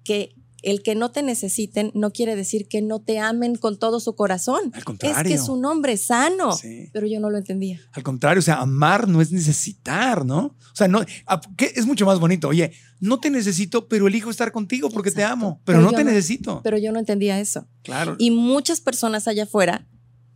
que el que no te necesiten no quiere decir que no te amen con todo su corazón. Al Es contrario. que es un hombre sano. Sí. Pero yo no lo entendía. Al contrario, o sea, amar no es necesitar, ¿no? O sea, no, a- ¿qué? es mucho más bonito. Oye, no te necesito, pero elijo estar contigo porque te amo. Pero, Pero no te no- necesito. Pero yo no entendía eso. claro. Y muchas personas allá afuera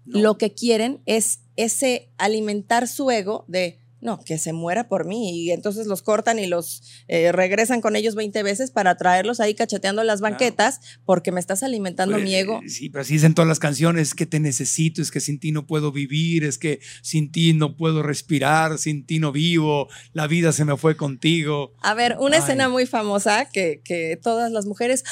No. lo que quieren es ese alimentar su ego de no, que se muera por mí. Y entonces los cortan y los eh, regresan con ellos 20 veces para traerlos ahí cacheteando las Claro. banquetas porque me estás alimentando Pues, mi ego. Sí, pero así dicen todas las canciones, es que te necesito, es que sin ti no puedo vivir, es que sin ti no puedo respirar, sin ti no vivo, la vida se me fue contigo. A ver, una Ay. escena muy famosa que, que todas las mujeres,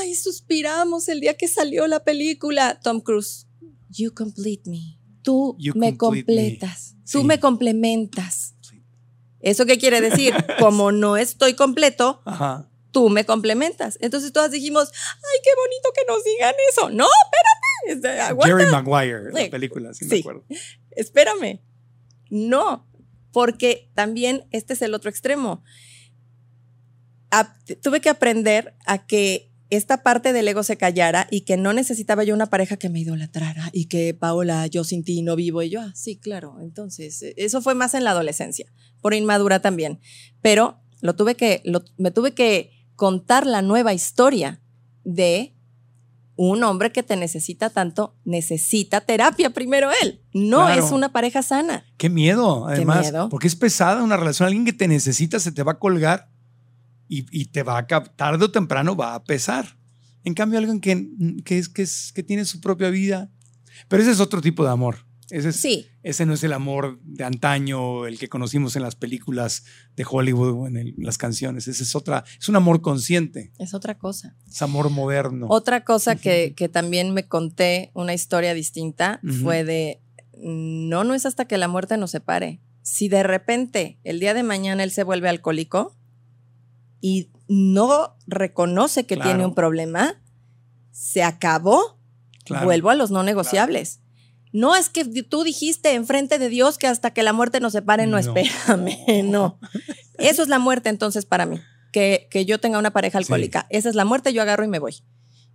ay, suspiramos el día que salió la película. Tom Cruise, you complete me. Tú You me completas. Tú Sí. me complementas. Sí. ¿Eso qué quiere decir? Como no estoy completo, Ajá. tú me complementas. Entonces todas dijimos, ay, qué bonito que nos digan eso. No, espérate. aguanta. Jerry Maguire, la película, sí, me acuerdo. espérame. No, porque también este es el otro extremo. Tuve que aprender a que esta parte del ego se callara y que no necesitaba yo una pareja que me idolatrara y que Paola, yo sin ti no vivo. Y yo, ah, sí, claro. Entonces, eh, eso fue más en la adolescencia, por inmadura también. Pero lo tuve que, lo- me tuve que contar la nueva historia de un hombre que te necesita tanto, necesita terapia primero él. No Claro. es una pareja sana. Qué miedo, además, miedo. porque es pesada una relación. Alguien que te necesita se te va a colgar y, y te va a tarde o temprano va a pesar. En cambio, alguien que, que, es, que, es, que tiene su propia vida. Pero ese es otro tipo de amor. Ese, es, Sí, ese no es el amor de antaño, el que conocimos en las películas de Hollywood o en el- las canciones. Ese es otra, es un amor consciente, es otra cosa. es amor moderno. Otra cosa que, que también me conté una historia distinta Ujú. fue de, no, no es hasta que la muerte nos separe. Si de repente el día de mañana él se vuelve alcohólico y no reconoce que Claro. tiene un problema, se acabó. Claro. Vuelvo a los no negociables. No es que tú dijiste enfrente de Dios que hasta que la muerte nos separe, no, No. espérame, no. Eso es la muerte entonces para mí, que, que yo tenga una pareja Sí. alcohólica. Esa es la muerte, yo agarro y me voy.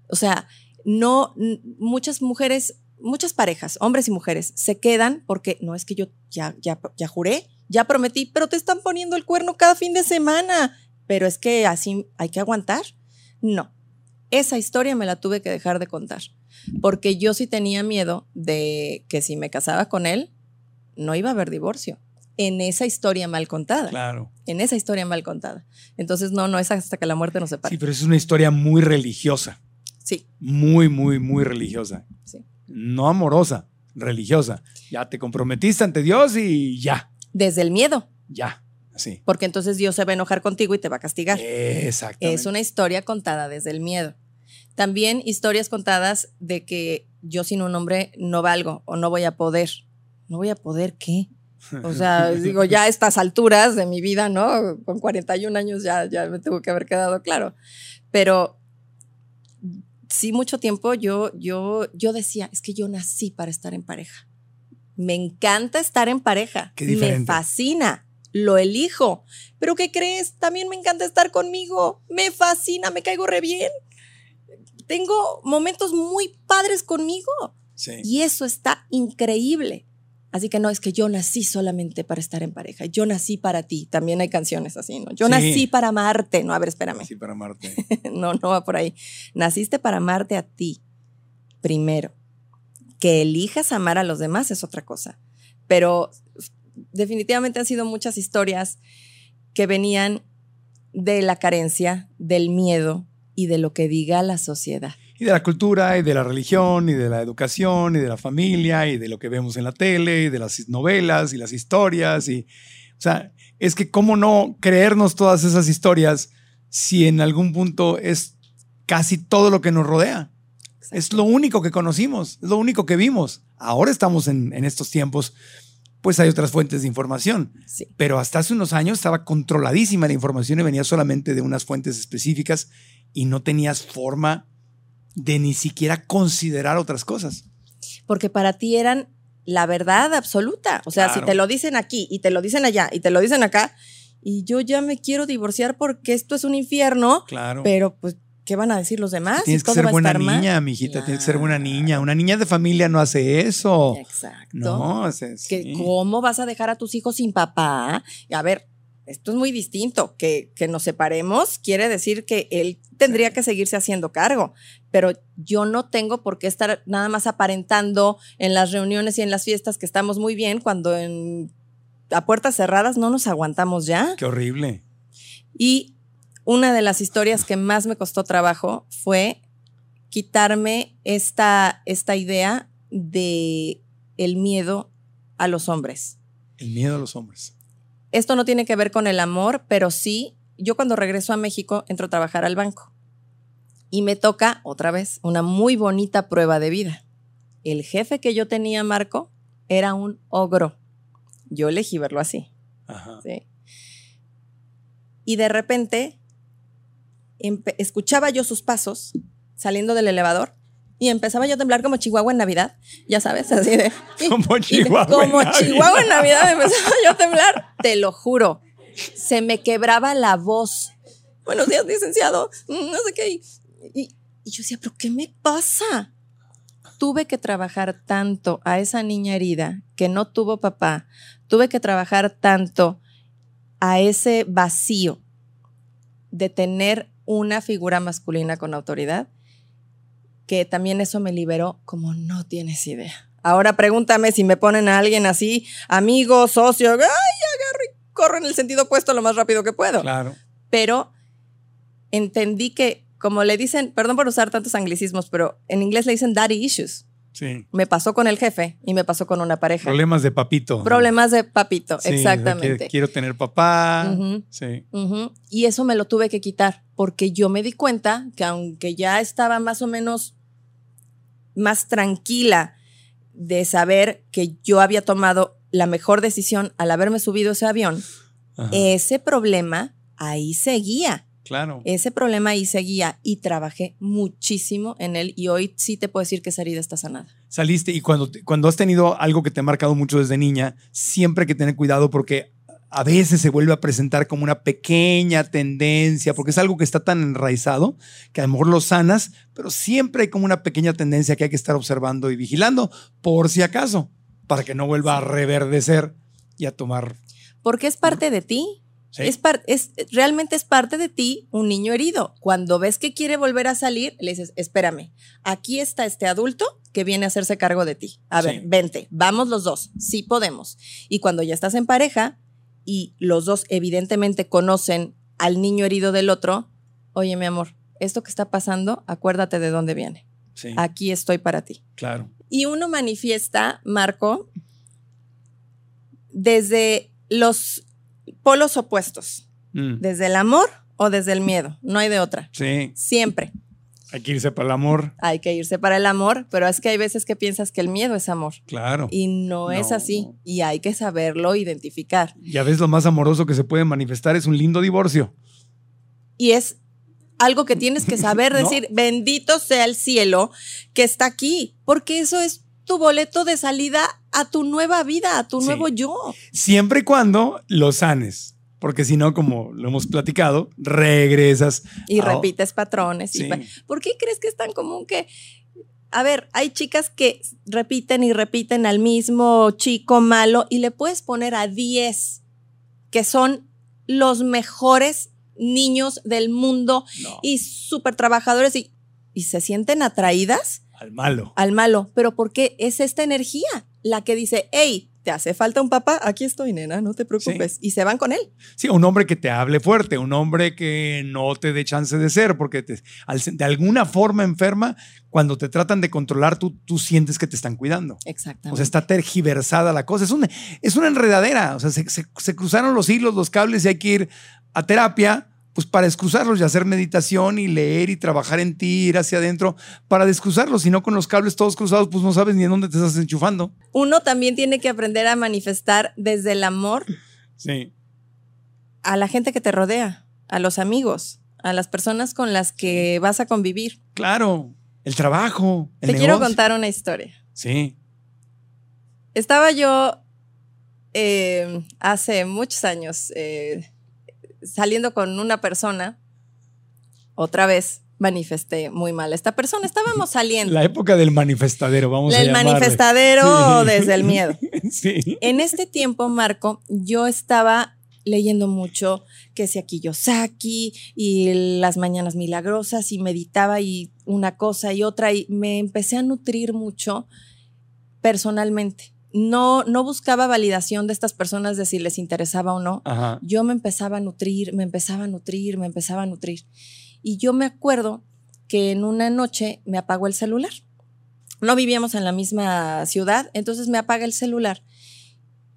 O sea, no, muchas mujeres, muchas parejas, hombres y mujeres, se quedan porque no es que yo ya, ya, ya juré, ya prometí, pero te están poniendo el cuerno cada fin de semana. Pero es que así hay que aguantar. No, esa historia me la tuve que dejar de contar, porque yo sí tenía miedo de que si me casaba con él, no iba a haber divorcio. En esa historia mal contada, Claro. en esa historia mal contada. Entonces, no, no es hasta que la muerte nos separe. Sí, pero es una historia muy religiosa. Sí, Muy, muy, muy religiosa. sí. No amorosa, religiosa. Ya te comprometiste ante Dios y ya, Desde el miedo, ya. Así. porque entonces Dios se va a enojar contigo y te va a castigar. Exactamente. Es una historia contada desde el miedo. También historias contadas de que yo sin un hombre no valgo o no voy a poder. ¿No voy a poder qué? O sea, digo, ya a estas alturas de mi vida, ¿no? Con 41 años ya, ya me tuvo que haber quedado claro. Pero sí, mucho tiempo yo, yo, yo decía, es que yo nací para estar en pareja. Me encanta estar en pareja. Qué me fascina. Lo elijo. Pero ¿qué crees? También me encanta estar conmigo. Me fascina, me caigo re bien. Tengo momentos muy padres conmigo. Sí. Y eso está increíble. Así que no, es que yo nací solamente para estar en pareja. Yo nací para ti. También hay canciones así, ¿no? Yo Sí. nací para amarte. No, a ver, espérame. Sí, para amarte. no, no va por ahí. Naciste para amarte a ti primero. Que elijas amar a los demás es otra cosa. Pero definitivamente han sido muchas historias que venían de la carencia, del miedo y de lo que diga la sociedad. Y de la cultura, y de la religión, y de la educación, y de la familia, y de lo que vemos en la tele, y de las novelas, y las historias. Y, o sea, es que cómo no creernos todas esas historias si en algún punto es casi todo lo que nos rodea. Es lo único que conocimos, es lo único que vimos. Ahora estamos en, en estos tiempos, pues hay otras fuentes de información. Sí. Pero hasta hace unos años estaba controladísima la información y venía solamente de unas fuentes específicas y no tenías forma de ni siquiera considerar otras cosas. porque para ti eran la verdad absoluta. O sea, Claro. si te lo dicen aquí y te lo dicen allá y te lo dicen acá, y yo ya me quiero divorciar porque esto es un infierno, Claro. pero pues, ¿qué van a decir los demás? tienes ¿Y que ser buena estar mal? niña, mijita, tienes que ser buena niña. Una niña de familia no hace eso. Exacto. No, es- es- que sí. ¿Cómo vas a dejar a tus hijos sin papá? A ver, esto es muy distinto. Que, que nos separemos quiere decir que él tendría que seguirse haciendo cargo. Pero yo no tengo por qué estar nada más aparentando en las reuniones y en las fiestas que estamos muy bien cuando en, a puertas cerradas no nos aguantamos ya. Qué horrible. Y una de las historias que más me costó trabajo fue quitarme esta, esta idea de el miedo a los hombres. El miedo a los hombres. Esto no tiene que ver con el amor, pero sí, yo cuando regreso a México entro a trabajar al banco y me toca otra vez una muy bonita prueba de vida. El jefe que yo tenía, Marco, era un ogro. Yo elegí verlo así. Ajá. ¿sí? Y de repente escuchaba yo sus pasos saliendo del elevador y empezaba yo a temblar como Chihuahua en Navidad, ya sabes, así de... Como Chihuahua en Como Navidad. Chihuahua en Navidad empezaba yo a temblar, te lo juro. Se me quebraba la voz. Buenos días, licenciado. Mm, No sé qué. Y yo decía, ¿pero qué me pasa? Tuve que trabajar tanto a esa niña herida que no tuvo papá. Tuve que trabajar tanto a ese vacío de tener una figura masculina con autoridad que también eso me liberó como no tienes idea. Ahora pregúntame si me ponen a alguien así, amigo, socio, ay, agarro y corro en el sentido opuesto lo más rápido que puedo. Claro. Pero entendí que, como le dicen, perdón por usar tantos anglicismos, pero en inglés le dicen daddy issues. Sí. Me pasó con el jefe y me pasó con una pareja. Problemas de papito. Problemas de papito, Sí, exactamente. Quiero tener papá. Ujú. Sí. Ujú. Y eso me lo tuve que quitar porque yo me di cuenta que aunque ya estaba más o menos más tranquila de saber que yo había tomado la mejor decisión al haberme subido ese avión, Ajá. ese problema ahí seguía. claro. Ese problema ahí seguía y trabajé muchísimo en él y hoy sí te puedo decir que esa herida está sanada. saliste y cuando, cuando has tenido algo que te ha marcado mucho desde niña, siempre hay que tener cuidado porque a veces se vuelve a presentar como una pequeña tendencia, porque es algo que está tan enraizado que a lo mejor lo sanas, pero siempre hay como una pequeña tendencia que hay que estar observando y vigilando, por si acaso, para que no vuelva a reverdecer y a tomar. Porque es parte de ti. ¿sí? Es, es realmente es parte de ti un niño herido. Cuando ves que quiere volver a salir, le dices, espérame, aquí está este adulto que viene a hacerse cargo de ti. A ver, Sí. vente, vamos los dos, sí podemos. Y cuando ya estás en pareja y los dos evidentemente conocen al niño herido del otro, oye mi amor, esto que está pasando, acuérdate de dónde viene. Sí, Aquí estoy para ti. claro. Y uno manifiesta, Marco, desde los polos opuestos, Mm, desde el amor o desde el miedo, no hay de otra. Sí, Siempre hay que irse para el amor. hay que irse para el amor, pero es que hay veces que piensas que el miedo es amor Claro. y no, es No. así y hay que saberlo identificar. Ya ves, lo más amoroso que se puede manifestar es un lindo divorcio. Y es algo que tienes que saber ¿No? decir, bendito sea el cielo que está aquí, porque eso es tu boleto de salida a tu nueva vida, a tu Sí. nuevo yo. Siempre y cuando lo sanes. Porque si no, como lo hemos platicado, regresas. Y a- repites patrones. Sí. ¿Por qué crees que es tan común que... A ver, hay chicas que repiten y repiten al mismo chico malo y le puedes poner a 10 que son los mejores niños del mundo No, y súper trabajadores y, y se sienten atraídas al malo. al malo. Pero ¿por qué es esta energía la que dice, hey, te hace falta un papá? Aquí estoy, nena, no te preocupes. Y se van con él. Sí, un hombre que te hable fuerte, un hombre que no te dé chance de ser, porque te- de alguna forma enferma, cuando te tratan de controlar, tú, tú sientes que te están cuidando. Exactamente. O sea, está tergiversada la cosa. Es una, es una enredadera. O sea, se, se- se cruzaron los hilos, los cables y hay que ir a terapia, pues para excusarlos y hacer meditación y leer y trabajar en ti, ir hacia adentro para descruzarlos. Si no, con los cables todos cruzados, pues no sabes ni en dónde te estás enchufando. Uno también tiene que aprender a manifestar desde el amor Sí. a la gente que te rodea, a los amigos, a las personas con las que vas a convivir. Claro. El trabajo. El te quiero contar una historia. Sí. Estaba yo eh, hace muchos años eh, saliendo con una persona, otra vez manifesté muy mal a esta persona. Estábamos saliendo. La época del manifestadero, vamos a el llamarle. manifestadero Sí. desde el miedo. Sí. En este tiempo, Marco, yo estaba leyendo mucho que si aquí y las mañanas milagrosas y meditaba y una cosa y otra y me empecé a nutrir mucho personalmente. No, no buscaba validación de estas personas de si les interesaba o no. Ajá. Yo me empezaba a nutrir, me empezaba a nutrir, me empezaba a nutrir. Y yo me acuerdo que en una noche me apagó el celular. No vivíamos en la misma ciudad, entonces me apaga el celular.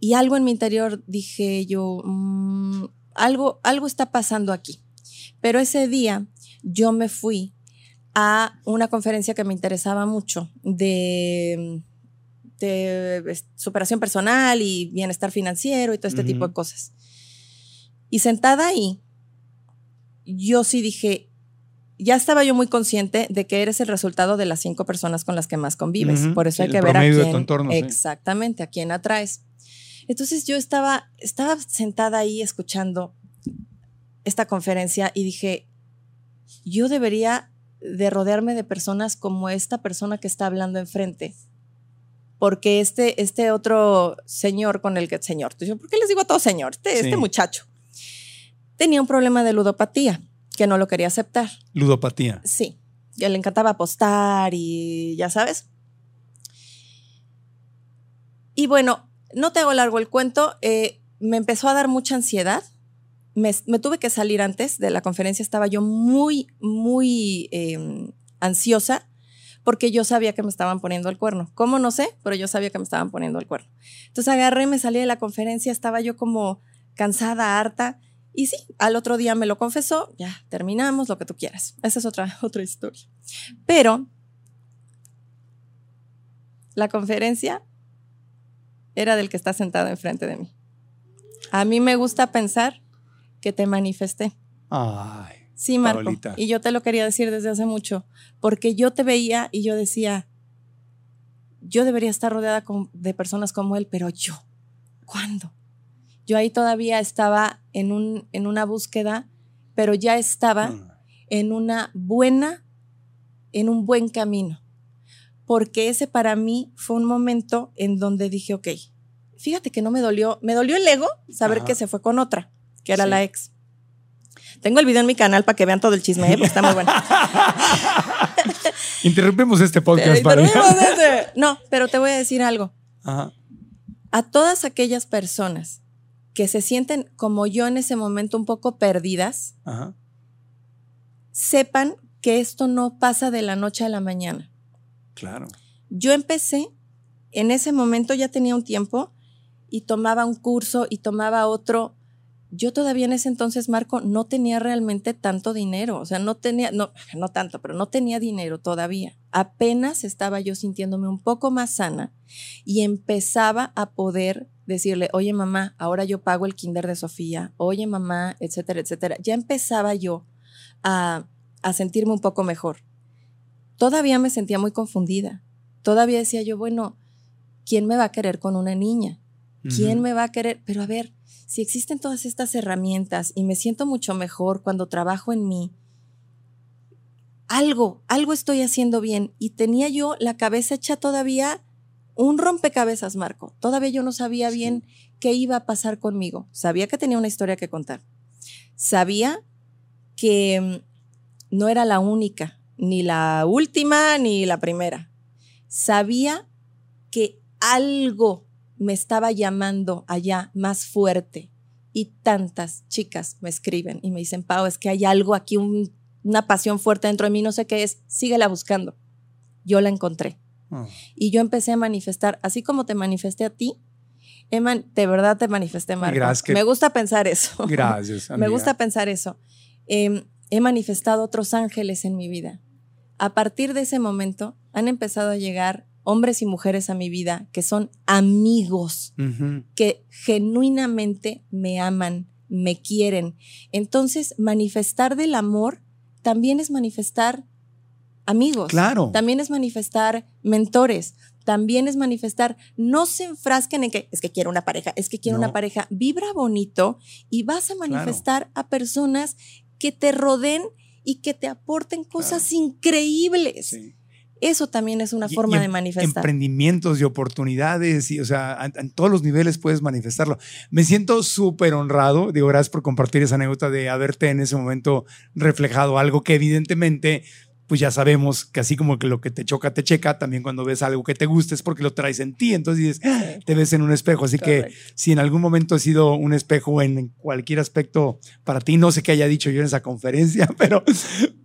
Y algo en mi interior dije yo, "Mm, algo, algo está pasando aquí. Pero ese día yo me fui a una conferencia que me interesaba mucho de, de es- superación personal y bienestar financiero y todo este tipo de cosas. Y sentada ahí, yo sí dije, ya estaba yo muy consciente de que eres el resultado de las cinco personas con las que más convives. Por eso hay el que ver a de quién. tu entorno, sí. exactamente, a quién atraes. Entonces yo estaba, estaba sentada ahí escuchando esta conferencia y dije, yo debería de rodearme de personas como esta persona que está hablando enfrente. Porque este, este otro señor con el que, señor, ¿por qué les digo a todo señor? Este, Sí. este muchacho tenía un problema de ludopatía que no lo quería aceptar. Ludopatía. Sí, que le encantaba apostar y ya sabes. Y bueno, no te hago largo el cuento, eh, me empezó a dar mucha ansiedad. Me, me tuve que salir antes de la conferencia, estaba yo muy, muy eh, ansiosa porque yo sabía que me estaban poniendo el cuerno. ¿Cómo? No sé, pero yo sabía que me estaban poniendo el cuerno. Entonces agarré, me salí de la conferencia, estaba yo como cansada, harta. Y sí, al otro día me lo confesó, ya terminamos, lo que tú quieras. Esa es otra, otra historia. Pero la conferencia era del que está sentado enfrente de mí. A mí me gusta pensar que te manifesté. Ay. Sí, Marco. Paolita. Y yo te lo quería decir desde hace mucho, porque yo te veía y yo decía, yo debería estar rodeada con- de personas como él, pero yo, ¿cuándo? Yo ahí todavía estaba en, un, en una búsqueda, pero ya estaba Ah. en una buena, en un buen camino. Porque ese para mí fue un momento en donde dije, ok, fíjate que no me dolió, me dolió el ego saber Ajá. que se fue con otra, que era Sí. la ex. Tengo el video en mi canal para que vean todo el chisme, ¿eh? porque está muy bueno. Interrumpimos este podcast para. ese. No, pero te voy a decir algo. Ajá. A todas aquellas personas que se sienten como yo en ese momento un poco perdidas, Ajá. sepan que esto no pasa de la noche a la mañana. Claro. Yo empecé, en ese momento ya tenía un tiempo y tomaba un curso y tomaba otro. Yo todavía en ese entonces, Marco, no tenía realmente tanto dinero. O sea, no tenía, no, no tanto, pero no tenía dinero todavía. Apenas estaba yo sintiéndome un poco más sana y empezaba a poder decirle, oye mamá, ahora yo pago el kinder de Sofía, oye mamá, etcétera, etcétera. Ya empezaba yo a, a sentirme un poco mejor. Todavía me sentía muy confundida. Todavía decía yo, bueno, ¿quién me va a querer con una niña? ¿Quién me va a querer? Pero a ver, si existen todas estas herramientas y me siento mucho mejor cuando trabajo en mí, algo, algo estoy haciendo bien. Y tenía yo la cabeza hecha todavía un rompecabezas, Marco. Todavía yo no sabía bien qué iba a pasar conmigo. Sabía que tenía una historia que contar. Sabía que mm, no era la única, ni la última, ni la primera. Sabía que algo me estaba llamando allá más fuerte. Y tantas chicas me escriben y me dicen, Pau, es que hay algo aquí, un- una pasión fuerte dentro de mí, no sé qué es, síguela buscando. Yo la encontré. Oh, Y yo empecé a manifestar, así como te manifesté a ti, Emma, de verdad te manifesté, Marco. Gracias, que- Me gusta pensar eso. Gracias. Me amiga. gusta pensar eso. Em, he manifestado otros ángeles en mi vida. A partir de ese momento han empezado a llegar hombres y mujeres a mi vida que son amigos, que genuinamente me aman, me quieren. Entonces, manifestar del amor también es manifestar amigos. Claro. También es manifestar mentores. También es manifestar, no se enfrasquen en que es que quiero una pareja, es que quiero No. una pareja. Vibra bonito y vas a manifestar a personas que te rodeen y que te aporten cosas increíbles. Sí. Eso también es una forma y de manifestar. Emprendimientos y oportunidades, y, o sea, en, en todos los niveles puedes manifestarlo. Me siento súper honrado, digo, gracias por compartir esa anécdota de haberte en ese momento reflejado algo que evidentemente, pues ya sabemos que así como que lo que te choca, te checa, también cuando ves algo que te gusta es porque lo traes en ti, entonces dices, "Ah", te ves en un espejo, así que si en algún momento ha sido un espejo en cualquier aspecto para ti, no sé qué haya dicho yo en esa conferencia, pero,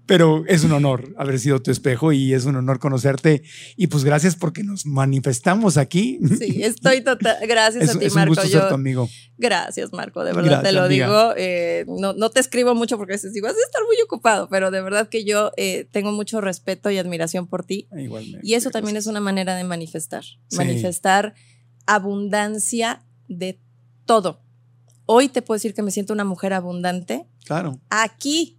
pero es un honor haber sido tu espejo y es un honor conocerte. Y pues gracias porque nos manifestamos aquí. Sí, estoy total. Gracias es, a ti, es un Marco. gusto Yo- ser tu amigo. Gracias, Marco, de verdad Gracias, te lo amiga. digo. eh, no, no te escribo mucho porque a veces digo, has de estar muy ocupado, pero de verdad que yo eh, tengo mucho respeto y admiración por ti. Igualmente. Y eso también es una manera de manifestar. Sí. Manifestar abundancia de todo. Hoy te puedo decir que me siento una mujer abundante. Claro, Aquí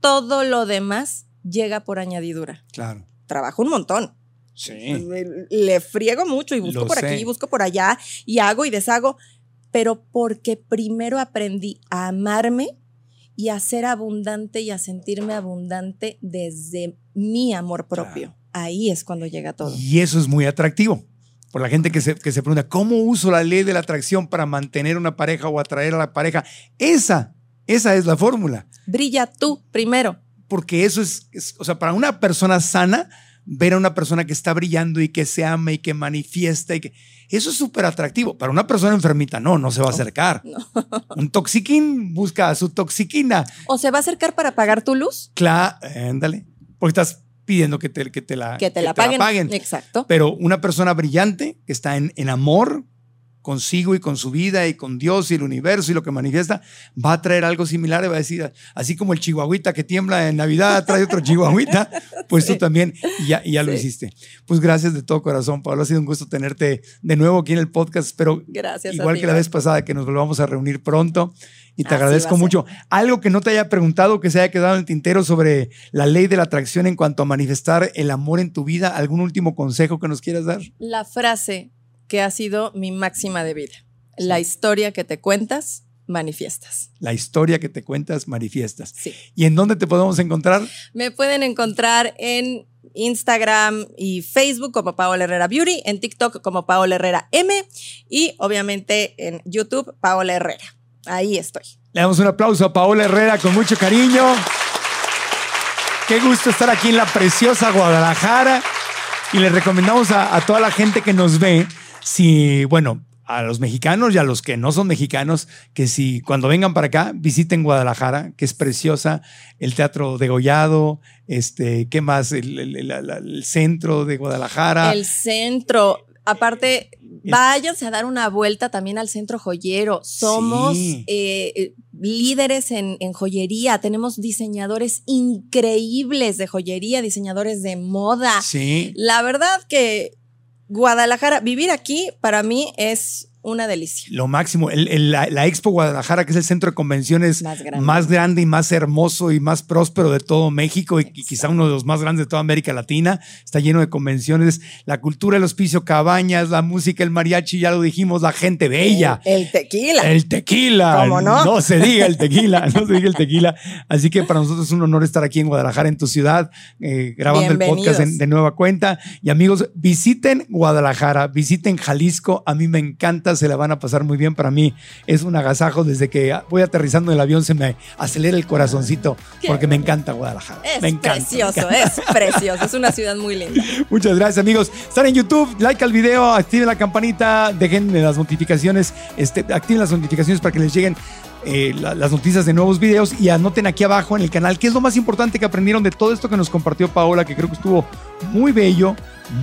todo lo demás llega por añadidura. claro. Trabajo un montón. Sí. Le, friego mucho y busco Lo por sé. aquí, busco por allá y hago y deshago, pero porque primero aprendí a amarme y a ser abundante y a sentirme abundante desde mi amor propio. Claro. Ahí es cuando llega todo. Y eso es muy atractivo. Por la gente que se, que se pregunta, ¿cómo uso la ley de la atracción para mantener una pareja o atraer a la pareja? Esa, esa es la fórmula. Brilla tú primero. porque eso es, es- o sea, para una persona sana, ver a una persona que está brillando y que se ama y que manifiesta y que eso es súper atractivo. Para una persona enfermita, no, no se va a acercar. Un toxiquín busca a su toxiquina. O se va a acercar para pagar tu luz, Claro, ándale, porque estás pidiendo que te, que te la, que te la paguen. Exacto. Pero una persona brillante que está en, en amor consigo y con su vida y con Dios y el universo y lo que manifiesta, va a traer algo similar y va a decir, así como el chihuahuita que tiembla en Navidad trae otro chihuahuita, pues tú también y ya, y ya lo Sí. hiciste. Pues gracias de todo corazón, Pablo. Ha sido un gusto tenerte de nuevo aquí en el podcast. Espero, Gracias. igual ti, que la vez pasada, que nos volvamos a reunir pronto. Y te Así agradezco mucho. Algo que no te haya preguntado, que se haya quedado en el tintero sobre la ley de la atracción en cuanto a manifestar el amor en tu vida. ¿Algún último consejo que nos quieras dar? La frase que ha sido mi máxima de vida. La historia que te cuentas, manifiestas. La historia que te cuentas, manifiestas. Sí. ¿Y en dónde te podemos encontrar? Me pueden encontrar en Instagram y Facebook como Paola Herrera Beauty, en TikTok como Paola Herrera M y obviamente en YouTube Paola Herrera. Ahí estoy. Le damos un aplauso a Paola Herrera con mucho cariño. Qué gusto estar aquí en la preciosa Guadalajara. Y le recomendamos a, a toda la gente que nos ve, si, bueno, a los mexicanos y a los que no son mexicanos que si cuando vengan para acá visiten Guadalajara, que es preciosa, el Teatro Degollado, este, ¿qué más? El, el- el- el- el centro de Guadalajara. El centro. Aparte, váyanse a dar una vuelta también al centro joyero. Somos Sí. eh, eh, líderes en, en joyería. Tenemos diseñadores increíbles de joyería, diseñadores de moda. Sí. La verdad que Guadalajara, vivir aquí para mí es una delicia. Lo máximo, el- el- la, la Expo Guadalajara, que es el centro de convenciones Más grande. más grande y más hermoso y más próspero de todo México y, y quizá uno de los más grandes de toda América Latina. Está lleno de convenciones, la cultura, el hospicio, cabañas, la música, el mariachi, ya lo dijimos, la gente bella. El, el tequila. El tequila. ¿Cómo no? se diga el tequila, no se diga el tequila. Así que para nosotros es un honor estar aquí en Guadalajara, en tu ciudad, eh, grabando el podcast en- de nueva cuenta. Y amigos, visiten Guadalajara, visiten Jalisco. A mí me encanta, se la van a pasar muy bien. Para mí es un agasajo. Desde que voy aterrizando en el avión se me acelera el corazoncito porque me encanta Guadalajara. Es me encanta. precioso, es precioso. Es una ciudad muy linda. Muchas gracias, amigos. Están en YouTube, like al video, activen la campanita, déjenme las notificaciones, este, activen las notificaciones para que les lleguen eh, la- las noticias de nuevos videos y anoten aquí abajo en el canal qué es lo más importante que aprendieron de todo esto que nos compartió Paola, que creo que estuvo muy bello,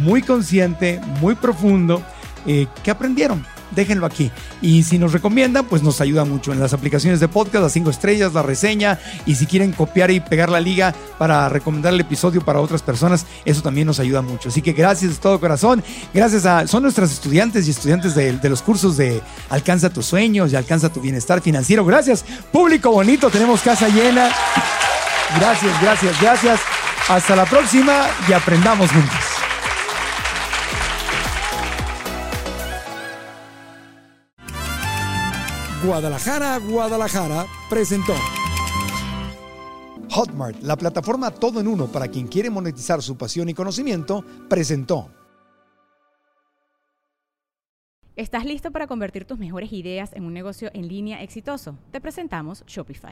muy consciente, muy profundo. Eh, ¿Qué aprendieron? Déjenlo aquí. Y si nos recomiendan, pues nos ayuda mucho en las aplicaciones de podcast, las cinco estrellas, la reseña. Y si quieren copiar y pegar la liga para recomendar el episodio para otras personas, eso también nos ayuda mucho. Así que gracias de todo corazón. Gracias a. Son nuestras estudiantes y estudiantes de, de los cursos de Alcanza tus sueños y Alcanza tu bienestar financiero. Gracias, público bonito. Tenemos casa llena. Gracias, gracias, gracias. Hasta la próxima y aprendamos juntos. Guadalajara, Guadalajara presentó. Hotmart, la plataforma todo en uno para quien quiere monetizar su pasión y conocimiento, presentó. ¿Estás listo para convertir tus mejores ideas en un negocio en línea exitoso? Te presentamos Shopify.